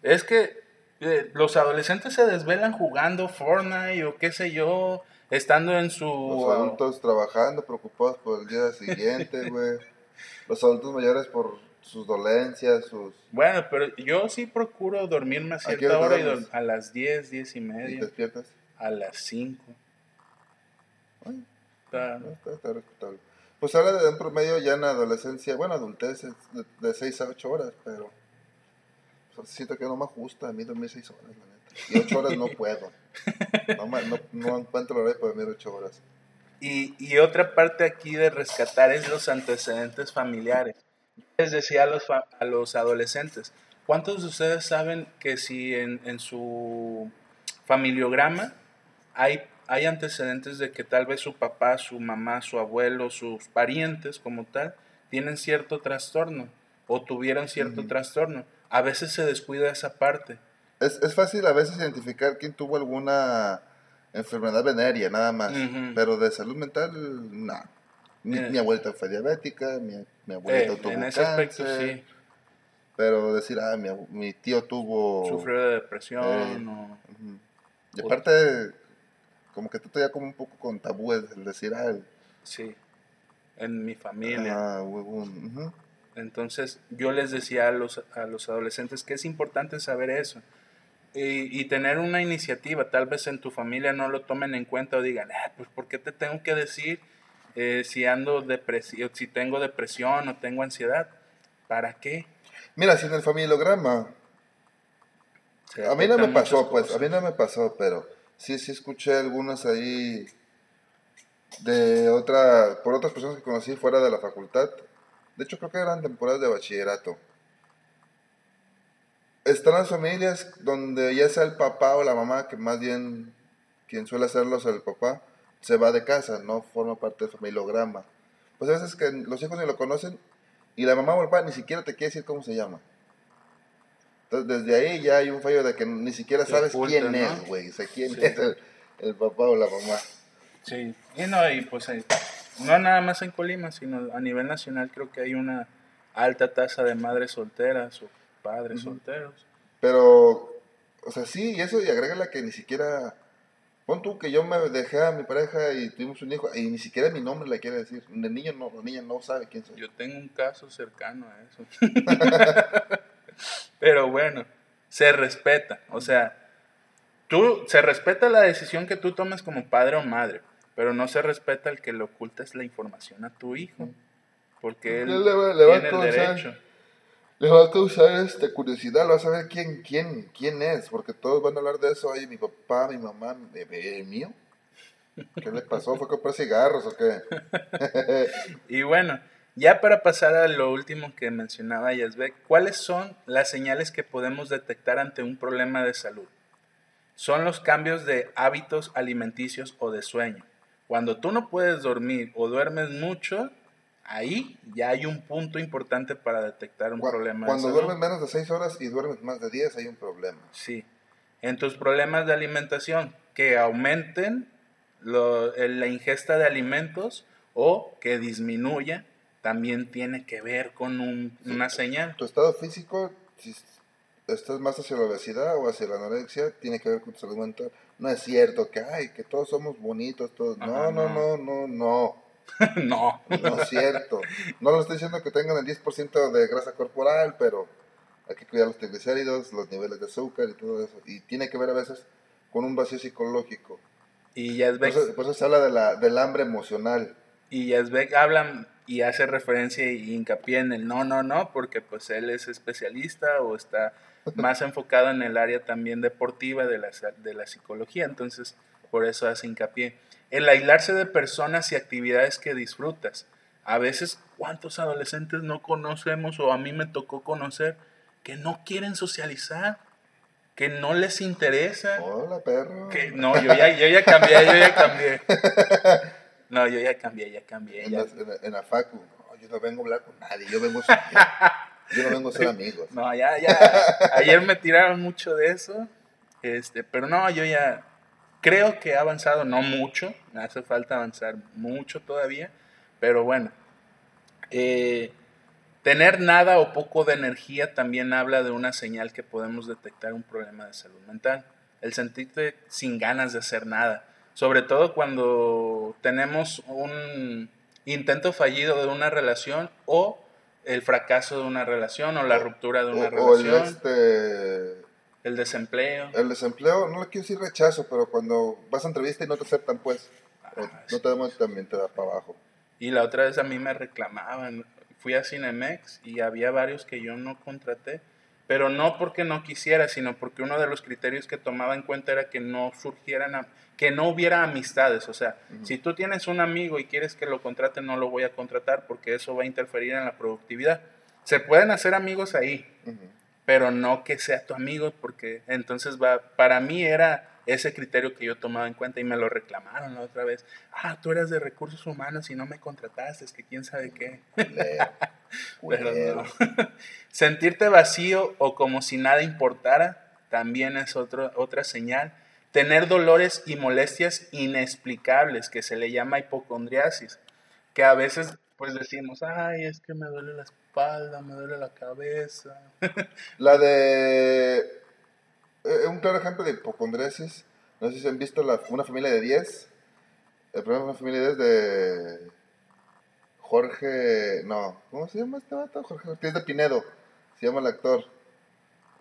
Es que eh, los adolescentes se desvelan jugando Fortnite o qué sé yo, estando en su... Los adultos trabajando, preocupados por el día siguiente, güey. Los adultos mayores por sus dolencias, sus... Bueno, pero yo sí procuro dormirme a cierta hora y a las 10, 10 y y media, te despiertas. a las 5. Ay, Está- está, está respetable. Pues habla de un promedio ya en adolescencia, bueno, adultez, es de, de 6 a 8 horas, pero pues, siento que no me ajusta a mí dormir 6 horas, la neta. Y 8 horas no puedo. No, no, no encuentro la hora para dormir 8 horas. Y, y otra parte aquí de rescatar es los antecedentes familiares. Les decía a los, a los adolescentes, ¿cuántos de ustedes saben que si en, en su familiograma hay, hay antecedentes de que tal vez su papá, su mamá, su abuelo, sus parientes como tal, tienen cierto trastorno o tuvieron cierto trastorno? A veces se descuida esa parte. Es, es fácil a veces identificar quién tuvo alguna enfermedad venérea, nada más. Pero de salud mental, no. Mi, Eh. mi abuelita fue diabética, mi, mi abuelita Eh, tuvo en ese aspecto cáncer, sí, Pero decir, ah, mi, mi tío tuvo... sufrió de depresión Eh. o... Y aparte, como que tú todavía como un poco con tabúes, el decir, ah, el- Sí, en mi familia. ah, hubo un- ujú. Entonces yo les decía a los, a los adolescentes que es importante saber eso y, y tener una iniciativa. Tal vez en tu familia no lo tomen en cuenta o digan, ah, pues ¿por qué te tengo que decir eh, si ando depresión, si tengo depresión o tengo ansiedad? ¿Para qué? Mira, si en el familiograma, Se a mí no me pasó, pues, a mí no me pasó, pero sí, sí escuché algunas ahí de otra, por otras personas que conocí fuera de la facultad. De hecho, creo que eran temporadas de bachillerato. Están las familias donde ya sea el papá o la mamá, que más bien quien suele hacerlo es el papá, se va de casa, no forma parte del familiograma. Pues a veces que los hijos ni lo conocen y la mamá o el papá ni siquiera te quiere decir cómo se llama. Entonces, desde ahí ya hay un fallo de que ni siquiera sabes quién ¿no? es, güey. O sea, quién Sí. es el, el papá o la mamá. Sí, y no, y pues no nada más en Colima, sino a nivel nacional creo que hay una alta tasa de madres solteras o padres Ujú. solteros. Pero, o sea, sí, y eso, y agrégala que ni siquiera. Pon tú que yo me dejé a mi pareja y tuvimos un hijo, y ni siquiera mi nombre le quiere decir. El niño no, la niña no sabe quién soy. Yo tengo un caso cercano a eso. Pero bueno, se respeta. O sea, tú, se respeta la decisión que tú tomes como padre o madre, pero no se respeta el que le ocultes la información a tu hijo. Porque él le va- le a tiene el derecho. Le va a causar este, curiosidad, va a saber quién, quién, quién es, porque todos van a hablar de eso. Oye, mi papá, mi mamá, mi, el mío. ¿Qué le pasó? ¿Fue comprar cigarros o qué? y bueno, ya para pasar a lo último que mencionaba Yasbek, ¿cuáles son las señales que podemos detectar ante un problema de salud? Son los cambios de hábitos alimenticios o de sueño. Cuando tú no puedes dormir o duermes mucho, ahí ya hay un punto importante para detectar un problema. Cuando duermes menos de 6 horas y duermes más de 10 hay un problema. Sí. En tus problemas de alimentación, que aumenten la ingesta de alimentos o que disminuya, también tiene que ver con una señal. Tu estado físico, si estás más hacia la obesidad o hacia la anorexia, tiene que ver con tu salud mental. No es cierto que, ay, que todos somos bonitos, todos. no, no, no, no, no. no. No es cierto. No lo estoy diciendo que tengan el 10% de grasa corporal, pero hay que cuidar los triglicéridos, los niveles de azúcar y todo eso. Y tiene que ver a veces con un vacío psicológico. Y Yazbek... Por por eso se habla de la, del hambre emocional. Y Yazbek habla y hace referencia y hincapié en el no, no, no, porque pues él es especialista o está más enfocado en el área también deportiva de la, de la psicología. Entonces, por eso hace hincapié el aislarse de personas y actividades que disfrutas. A veces, ¿cuántos adolescentes no conocemos o a mí me tocó conocer que no quieren socializar? Que no les interesa. Hola, perro. Que, no, yo ya, yo ya cambié, yo ya cambié. No, yo ya cambié, ya cambié. En, ya. La, en, la facu, no, yo no vengo a hablar con nadie, yo vengo a, yo no vengo a ser amigos. No, ya, ya. Ayer me tiraron mucho de eso. Este, pero no, yo ya, Creo que ha avanzado, no mucho, me hace falta avanzar mucho todavía, pero bueno, eh, tener nada o poco de energía también habla de una señal que podemos detectar un problema de salud mental. El sentirte sin ganas de hacer nada, sobre todo cuando tenemos un intento fallido de una relación o el fracaso de una relación o la ruptura de una relación. este, el desempleo. El desempleo, no le quiero decir rechazo, pero cuando vas a entrevista y no te aceptan, pues, ah, no te damos, también te da para abajo. Y la otra vez a mí me reclamaban. Fui a Cinemex y había varios que yo no contraté, pero no porque no quisiera, sino porque uno de los criterios que tomaba en cuenta era que no surgieran, que no hubiera amistades. O sea, si tú tienes un amigo y quieres que lo contrate, no lo voy a contratar porque eso va a interferir en la productividad. Se pueden hacer amigos ahí, pero no que sea tu amigo, porque entonces va, para mí era ese criterio que yo tomaba en cuenta y me lo reclamaron la otra vez. Ah, tú eras de recursos humanos y no me contrataste, es que quién sabe qué. pero no. Sentirte vacío o como si nada importara también es otro, otra señal. Tener dolores y molestias inexplicables, que se le llama hipocondriasis, que a veces pues decimos, ay, es que me duele la me duele la cabeza. la de... Eh, un claro ejemplo de hipocondresis, no sé si han visto la, una familia de 10. El problema de una familia de 10 de Jorge, no, ¿cómo se llama este vato? Jorge Ortiz de Pinedo, se llama el actor.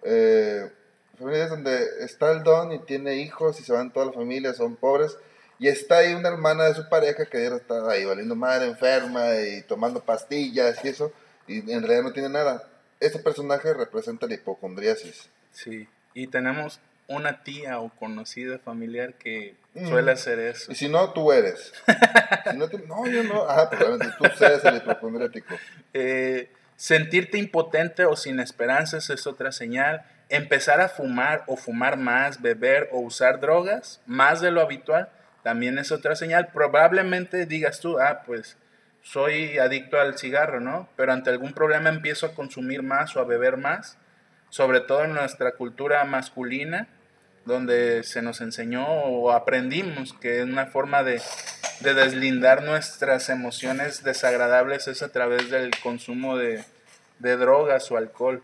Eh, familias donde está el don y tiene hijos y se van toda la familia, son pobres y está ahí una hermana de su pareja que ya está ahí valiendo madre, enferma y tomando pastillas y eso, y en realidad no tiene nada. Ese personaje representa la hipocondriasis. Sí, y tenemos una tía o conocida familiar que suele hacer eso. Y si no, tú eres. no, yo no. Ah, probablemente tú seas el hipocondriático. Eh, sentirte impotente o sin esperanzas es otra señal. Empezar a fumar o fumar más, beber o usar drogas más de lo habitual también es otra señal. Probablemente digas tú, ah, pues soy adicto al cigarro, ¿no? Pero ante algún problema empiezo a consumir más o a beber más, sobre todo en nuestra cultura masculina, donde se nos enseñó o aprendimos que una forma de, deslindar nuestras emociones desagradables es a través del consumo de, drogas o alcohol.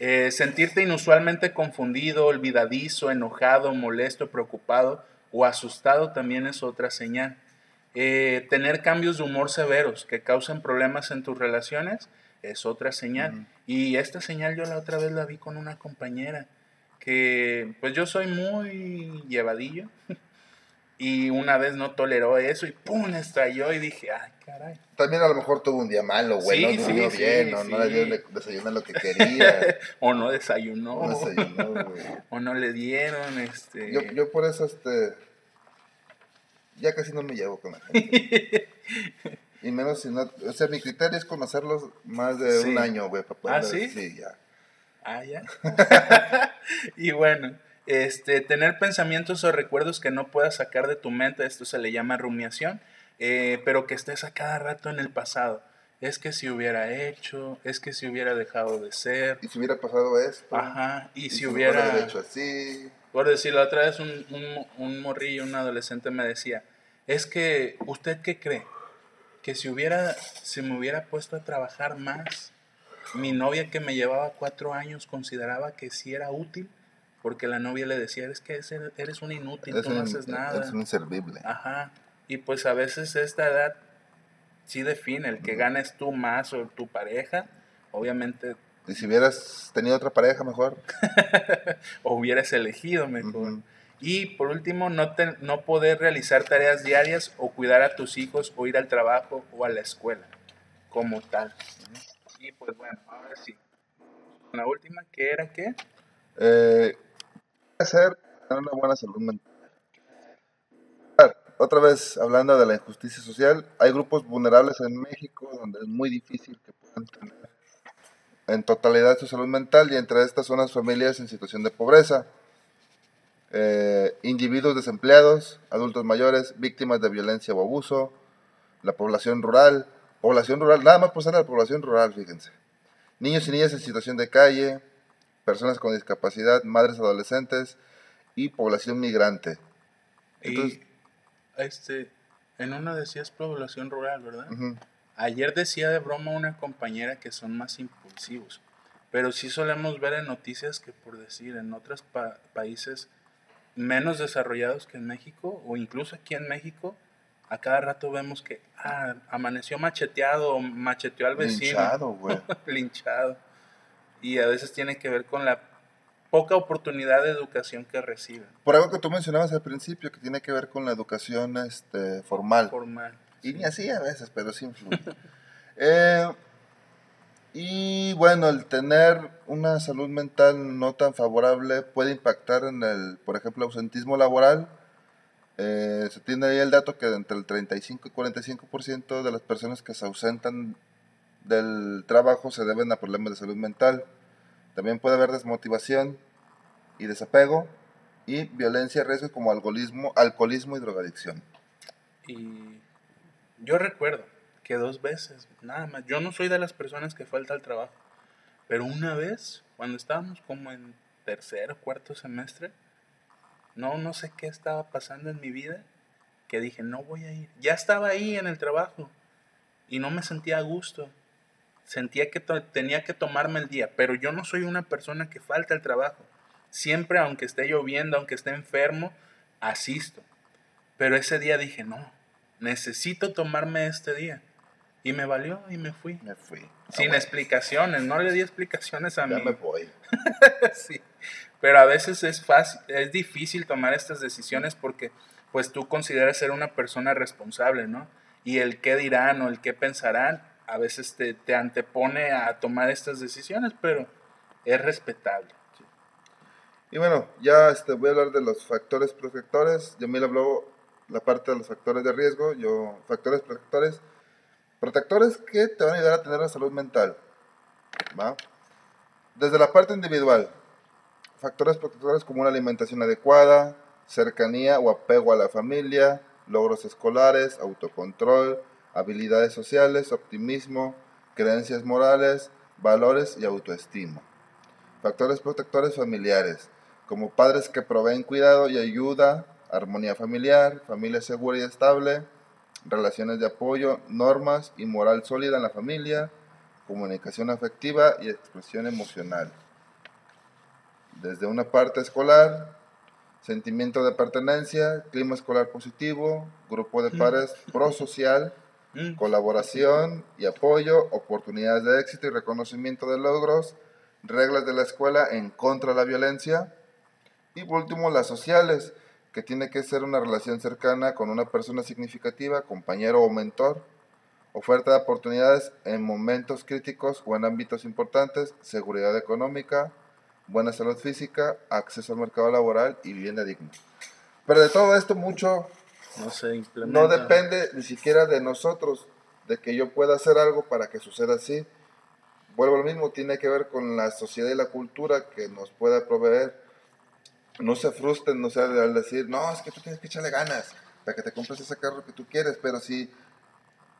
Eh, sentirte inusualmente confundido, olvidadizo, enojado, molesto, preocupado, o asustado también es otra señal. Eh, tener cambios de humor severos que causen problemas en tus relaciones es otra señal. Y esta señal yo la otra vez la vi con una compañera que pues yo soy muy llevadillo y una vez no toleró eso y ¡pum! estalló y dije, ¡ay, caray! También a lo mejor tuvo un día malo, güey, no durmió bien, o no le dio desayunar lo que quería. o no desayunó. No desayunó, güey. o no le dieron, este... Yo, yo por eso, este... ya casi no me llevo con la gente. y menos si no, o sea, mi criterio es conocerlos más de Sí. un año, güey, para poder ¿Ah, sí? Sí, ya. Ah, ya. y bueno, este, tener pensamientos o recuerdos que no puedas sacar de tu mente, esto se le llama rumiación, eh, pero que estés a cada rato en el pasado. Es que si hubiera hecho, es que si hubiera dejado de ser, Y si hubiera pasado esto. ajá, y, y si lo hubiera... hubiera hecho así. Por decir, la otra vez un, un, un morrillo, un adolescente me decía, es que, ¿usted qué cree? Que si hubiera, si me hubiera puesto a trabajar más, mi novia que me llevaba cuatro años consideraba que sí era útil, porque la novia le decía, es que eres, eres un inútil, Es tú no un, haces nada. es un inservible. Ajá. Y pues a veces esta edad sí define el que ganes tú más o tu pareja, obviamente, Y si hubieras tenido otra pareja mejor. o hubieras elegido mejor. Y por último, no, te- no poder realizar tareas diarias o cuidar a tus hijos o ir al trabajo o a la escuela como tal. Y pues bueno, ahora sí. La última, que era qué? Eh, hacer tener una buena salud mental. Otra vez hablando de la injusticia social, hay grupos vulnerables en México donde es muy difícil que puedan tener en totalidad su salud mental y entre estas son las familias en situación de pobreza, eh, individuos desempleados, adultos mayores, víctimas de violencia o abuso, la población rural, población rural, nada más por ser la población rural, fíjense, niños y niñas en situación de calle, personas con discapacidad, madres adolescentes y población migrante. Entonces- y este, en una decías población rural, ¿verdad? Ujú. Ayer decía de broma una compañera que son más impulsivos, pero sí solemos ver en noticias que, por decir, en otros pa- países menos desarrollados que en México, o incluso aquí en México, a cada rato vemos que ah, amaneció macheteado o macheteó al vecino, Linchado, güey. linchado. Y a veces tiene que ver con la poca oportunidad de educación que reciben, Por algo que tú mencionabas al principio, que tiene que ver con la educación este, formal. formal. Y ni así a veces, pero sí influye. Eh, y bueno, el tener una salud mental no tan favorable puede impactar en el, por ejemplo, ausentismo laboral. Eh, se tiene ahí el dato que entre el 35 y 45% de las personas que se ausentan del trabajo se deben a problemas de salud mental. También puede haber desmotivación y desapego y violencia, riesgo como alcoholismo, alcoholismo y drogadicción. Y yo recuerdo que dos veces, nada más, yo no soy de las personas que falta al trabajo, pero una vez, cuando estábamos como en tercer o cuarto semestre, no, no sé qué estaba pasando en mi vida, que dije, no voy a ir. Ya estaba ahí en el trabajo y no me sentía a gusto. Sentía que tenía que tomarme el día, pero yo no soy una persona que falta al trabajo. Siempre, aunque esté lloviendo, aunque esté enfermo, asisto. Pero ese día dije, no, necesito tomarme este día. Y me valió y me fui. Me fui. Sin bueno, explicaciones, no le di explicaciones a ya mí. me voy. sí. Pero a veces es fácil, es difícil tomar estas decisiones porque pues tú consideras ser una persona responsable, ¿no? Y el qué dirán o el qué pensarán a veces te, te antepone a tomar estas decisiones, pero es respetable. Y bueno, ya este, voy a hablar de los factores protectores. Yamil habló la parte de los factores de riesgo. Yo, factores protectores. Protectores que te van a ayudar a tener la salud mental. ¿va? Desde la parte individual. Factores protectores como una alimentación adecuada, cercanía o apego a la familia, logros escolares, autocontrol, habilidades sociales, optimismo, creencias morales, valores y autoestima. Factores protectores familiares, como padres que proveen cuidado y ayuda, armonía familiar, familia segura y estable, relaciones de apoyo, normas y moral sólida en la familia, comunicación afectiva y expresión emocional. Desde una parte escolar, sentimiento de pertenencia, clima escolar positivo, grupo de pares prosocial, Mm, colaboración y apoyo, oportunidades de éxito y reconocimiento de logros, reglas de la escuela en contra de la violencia. Y por último las sociales, que tiene que ser una relación cercana con una persona significativa, compañero o mentor, oferta de oportunidades en momentos críticos o en ámbitos importantes, seguridad económica, buena salud física, acceso al mercado laboral y vivienda digna. Pero de todo esto mucho no se implementa. No depende ni siquiera de nosotros, de que yo pueda hacer algo para que suceda así. Vuelvo a lo mismo, tiene que ver con la sociedad y la cultura que nos pueda proveer. No se frustren, no sea al decir, no, es que tú tienes que echarle ganas para que te compres ese carro que tú quieres, pero si,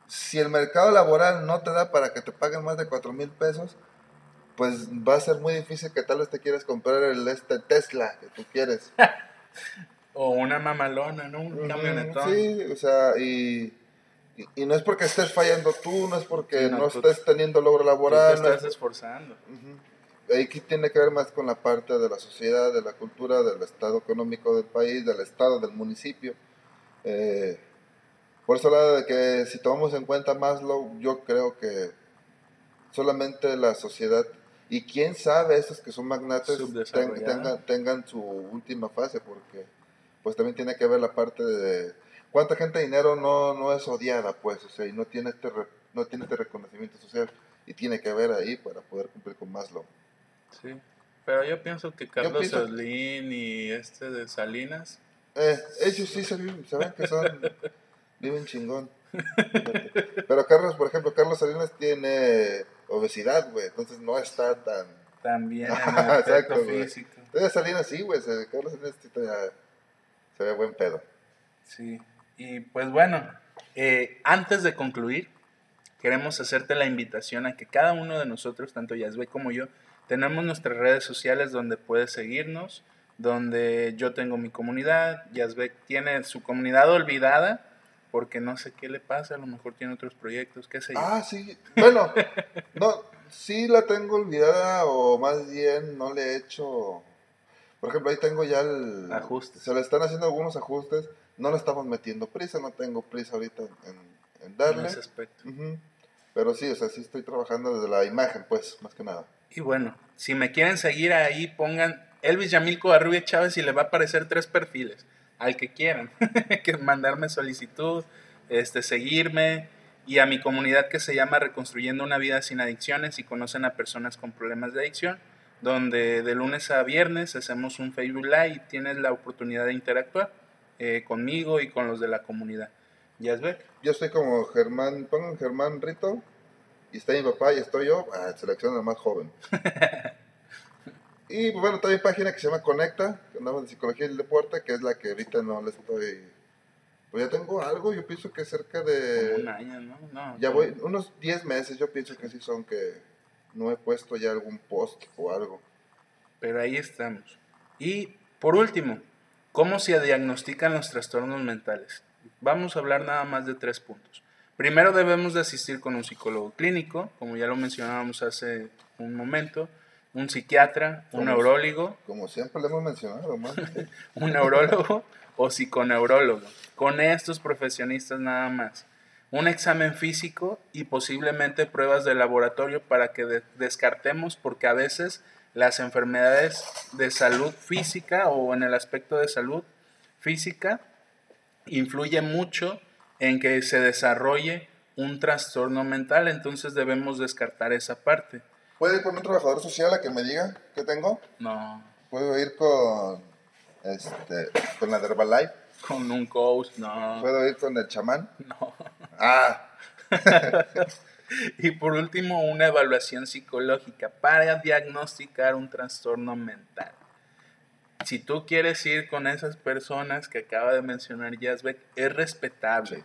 si el mercado laboral no te da para que te paguen más de 4 mil pesos, pues va a ser muy difícil que tal vez te quieras comprar el este Tesla que tú quieres. o una mamalona, ¿no? Un camionetón. Sí, o sea, y, y, no es porque estés fallando tú, no es porque no, estés teniendo logro laboral. Tú te estás esforzando. Ahí tiene que ver más con la parte de la sociedad, de la cultura, del estado económico del país, del estado, del municipio. Eh, por eso lado de que si tomamos en cuenta Maslow, yo creo que solamente la sociedad y quién sabe esos que son magnates tengan, tengan su última fase, porque pues también tiene que ver la parte de cuánta gente de dinero no, no es odiada, pues, o sea, y no tiene este no tiene este reconocimiento social y tiene que ver ahí para poder cumplir con Maslow. Sí, pero yo pienso que Carlos Slim y este de Salinas. Eh, ellos sí se, viven, ven que son, viven chingón. Pero Carlos, por ejemplo, Carlos Salinas tiene obesidad, güey, entonces no está tan... También en físico. Entonces Salinas sí, güey, Carlos Salinas se ve buen pedo. Sí, y pues bueno, eh, antes de concluir, queremos hacerte la invitación a que cada uno de nosotros, tanto Yasbe como yo, tenemos nuestras redes sociales donde puedes seguirnos, donde yo tengo mi comunidad, Yasbe tiene su comunidad olvidada, porque no sé qué le pasa, a lo mejor tiene otros proyectos, qué sé yo. Ah, sí, bueno, no, sí la tengo olvidada o más bien no le he hecho, por ejemplo, ahí tengo ya el... Ajuste. Se le están haciendo algunos ajustes, no le estamos metiendo prisa, no tengo prisa ahorita en, darle. En ese aspecto. Pero sí, o sea, sí estoy trabajando desde la imagen, pues, más que nada. Y bueno, si me quieren seguir ahí, pongan Elvis Yamil Covarrubia Chávez y le va a aparecer tres perfiles al que quieran, que mandarme solicitud, este, seguirme y a mi comunidad que se llama Reconstruyendo una vida sin adicciones y conocen a personas con problemas de adicción, donde de lunes a viernes hacemos un Facebook Live y tienes la oportunidad de interactuar eh, conmigo y con los de la comunidad. Yo estoy como Germán, pongan Germán Rito, y está mi papá y estoy yo, ah, selecciona al más joven. Y pues, bueno, también página que se llama Conecta, que andamos de psicología del deporte, que es la que ahorita no le estoy. Pues ya tengo algo, yo pienso que cerca de. un año, ¿no? no ya voy, unos 10 meses, yo pienso que sí son que no he puesto ya algún post o algo. Pero ahí estamos. Y por último, ¿cómo se diagnostican los trastornos mentales? Vamos a hablar nada más de tres puntos. Primero debemos de asistir con un psicólogo clínico, como ya lo mencionábamos hace un momento un psiquiatra, un neurólogo. Como siempre le hemos mencionado, un neurólogo o psiconeurólogo. Con estos profesionistas nada más. Un examen físico y posiblemente pruebas de laboratorio para que descartemos porque a veces las enfermedades de salud física o en el aspecto de salud física influye mucho en que se desarrolle un trastorno mental, entonces debemos descartar esa parte. ¿Puedo ir con un trabajador social a que me diga qué tengo? No. ¿Puedo ir con, este, con la Herbalife? Con un coach, no. ¿Puedo ir con el chamán? No. Ah. y por último, una evaluación psicológica para diagnosticar un trastorno mental. Si tú quieres ir con esas personas que acaba de mencionar Jasbeck, es respetable.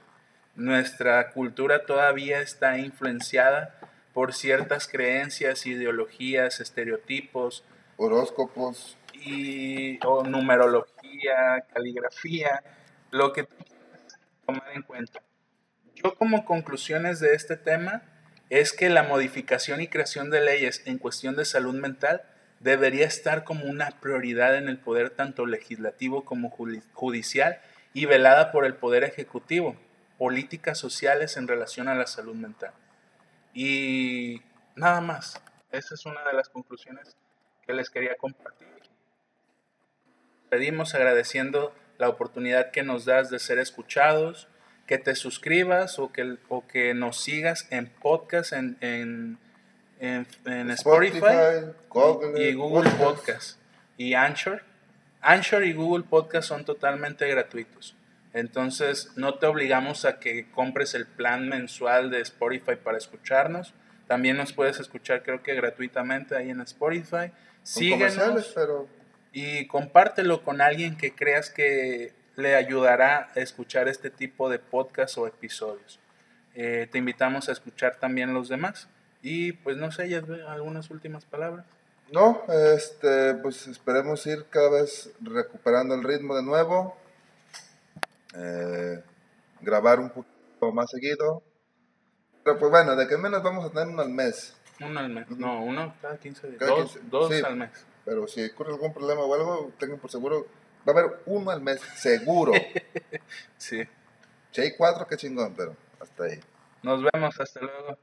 Nuestra cultura todavía está influenciada por ciertas creencias, ideologías, estereotipos. Horóscopos. Y, o numerología, caligrafía, lo que tomar en cuenta. Yo como conclusiones de este tema es que la modificación y creación de leyes en cuestión de salud mental debería estar como una prioridad en el poder tanto legislativo como judicial y velada por el poder ejecutivo, políticas sociales en relación a la salud mental. Y nada más. Esa es una de las conclusiones que les quería compartir. Pedimos agradeciendo la oportunidad que nos das de ser escuchados, que te suscribas o que, o que nos sigas en podcast en, en, en, Spotify, y, Google Podcast y Anchor. Anchor y Google Podcast son totalmente gratuitos. Entonces, no te obligamos a que compres el plan mensual de Spotify para escucharnos. También nos puedes escuchar, creo que gratuitamente ahí en Spotify. Síguenos pero... y compártelo con alguien que creas que le ayudará a escuchar este tipo de podcast o episodios. Eh, te invitamos a escuchar también los demás. Y pues no sé, ya algunas últimas palabras. No, este, pues esperemos ir cada vez recuperando el ritmo de nuevo. Eh, grabar un poquito más seguido. Pero pues bueno, de que menos vamos a tener uno al mes. Uno al mes, no, uno cada 15 días. dos, dos al mes. Pero si ocurre algún problema o algo, tengan por seguro, va a haber uno al mes, seguro. sí. Si hay cuatro, qué chingón, pero hasta ahí. Nos vemos, hasta luego.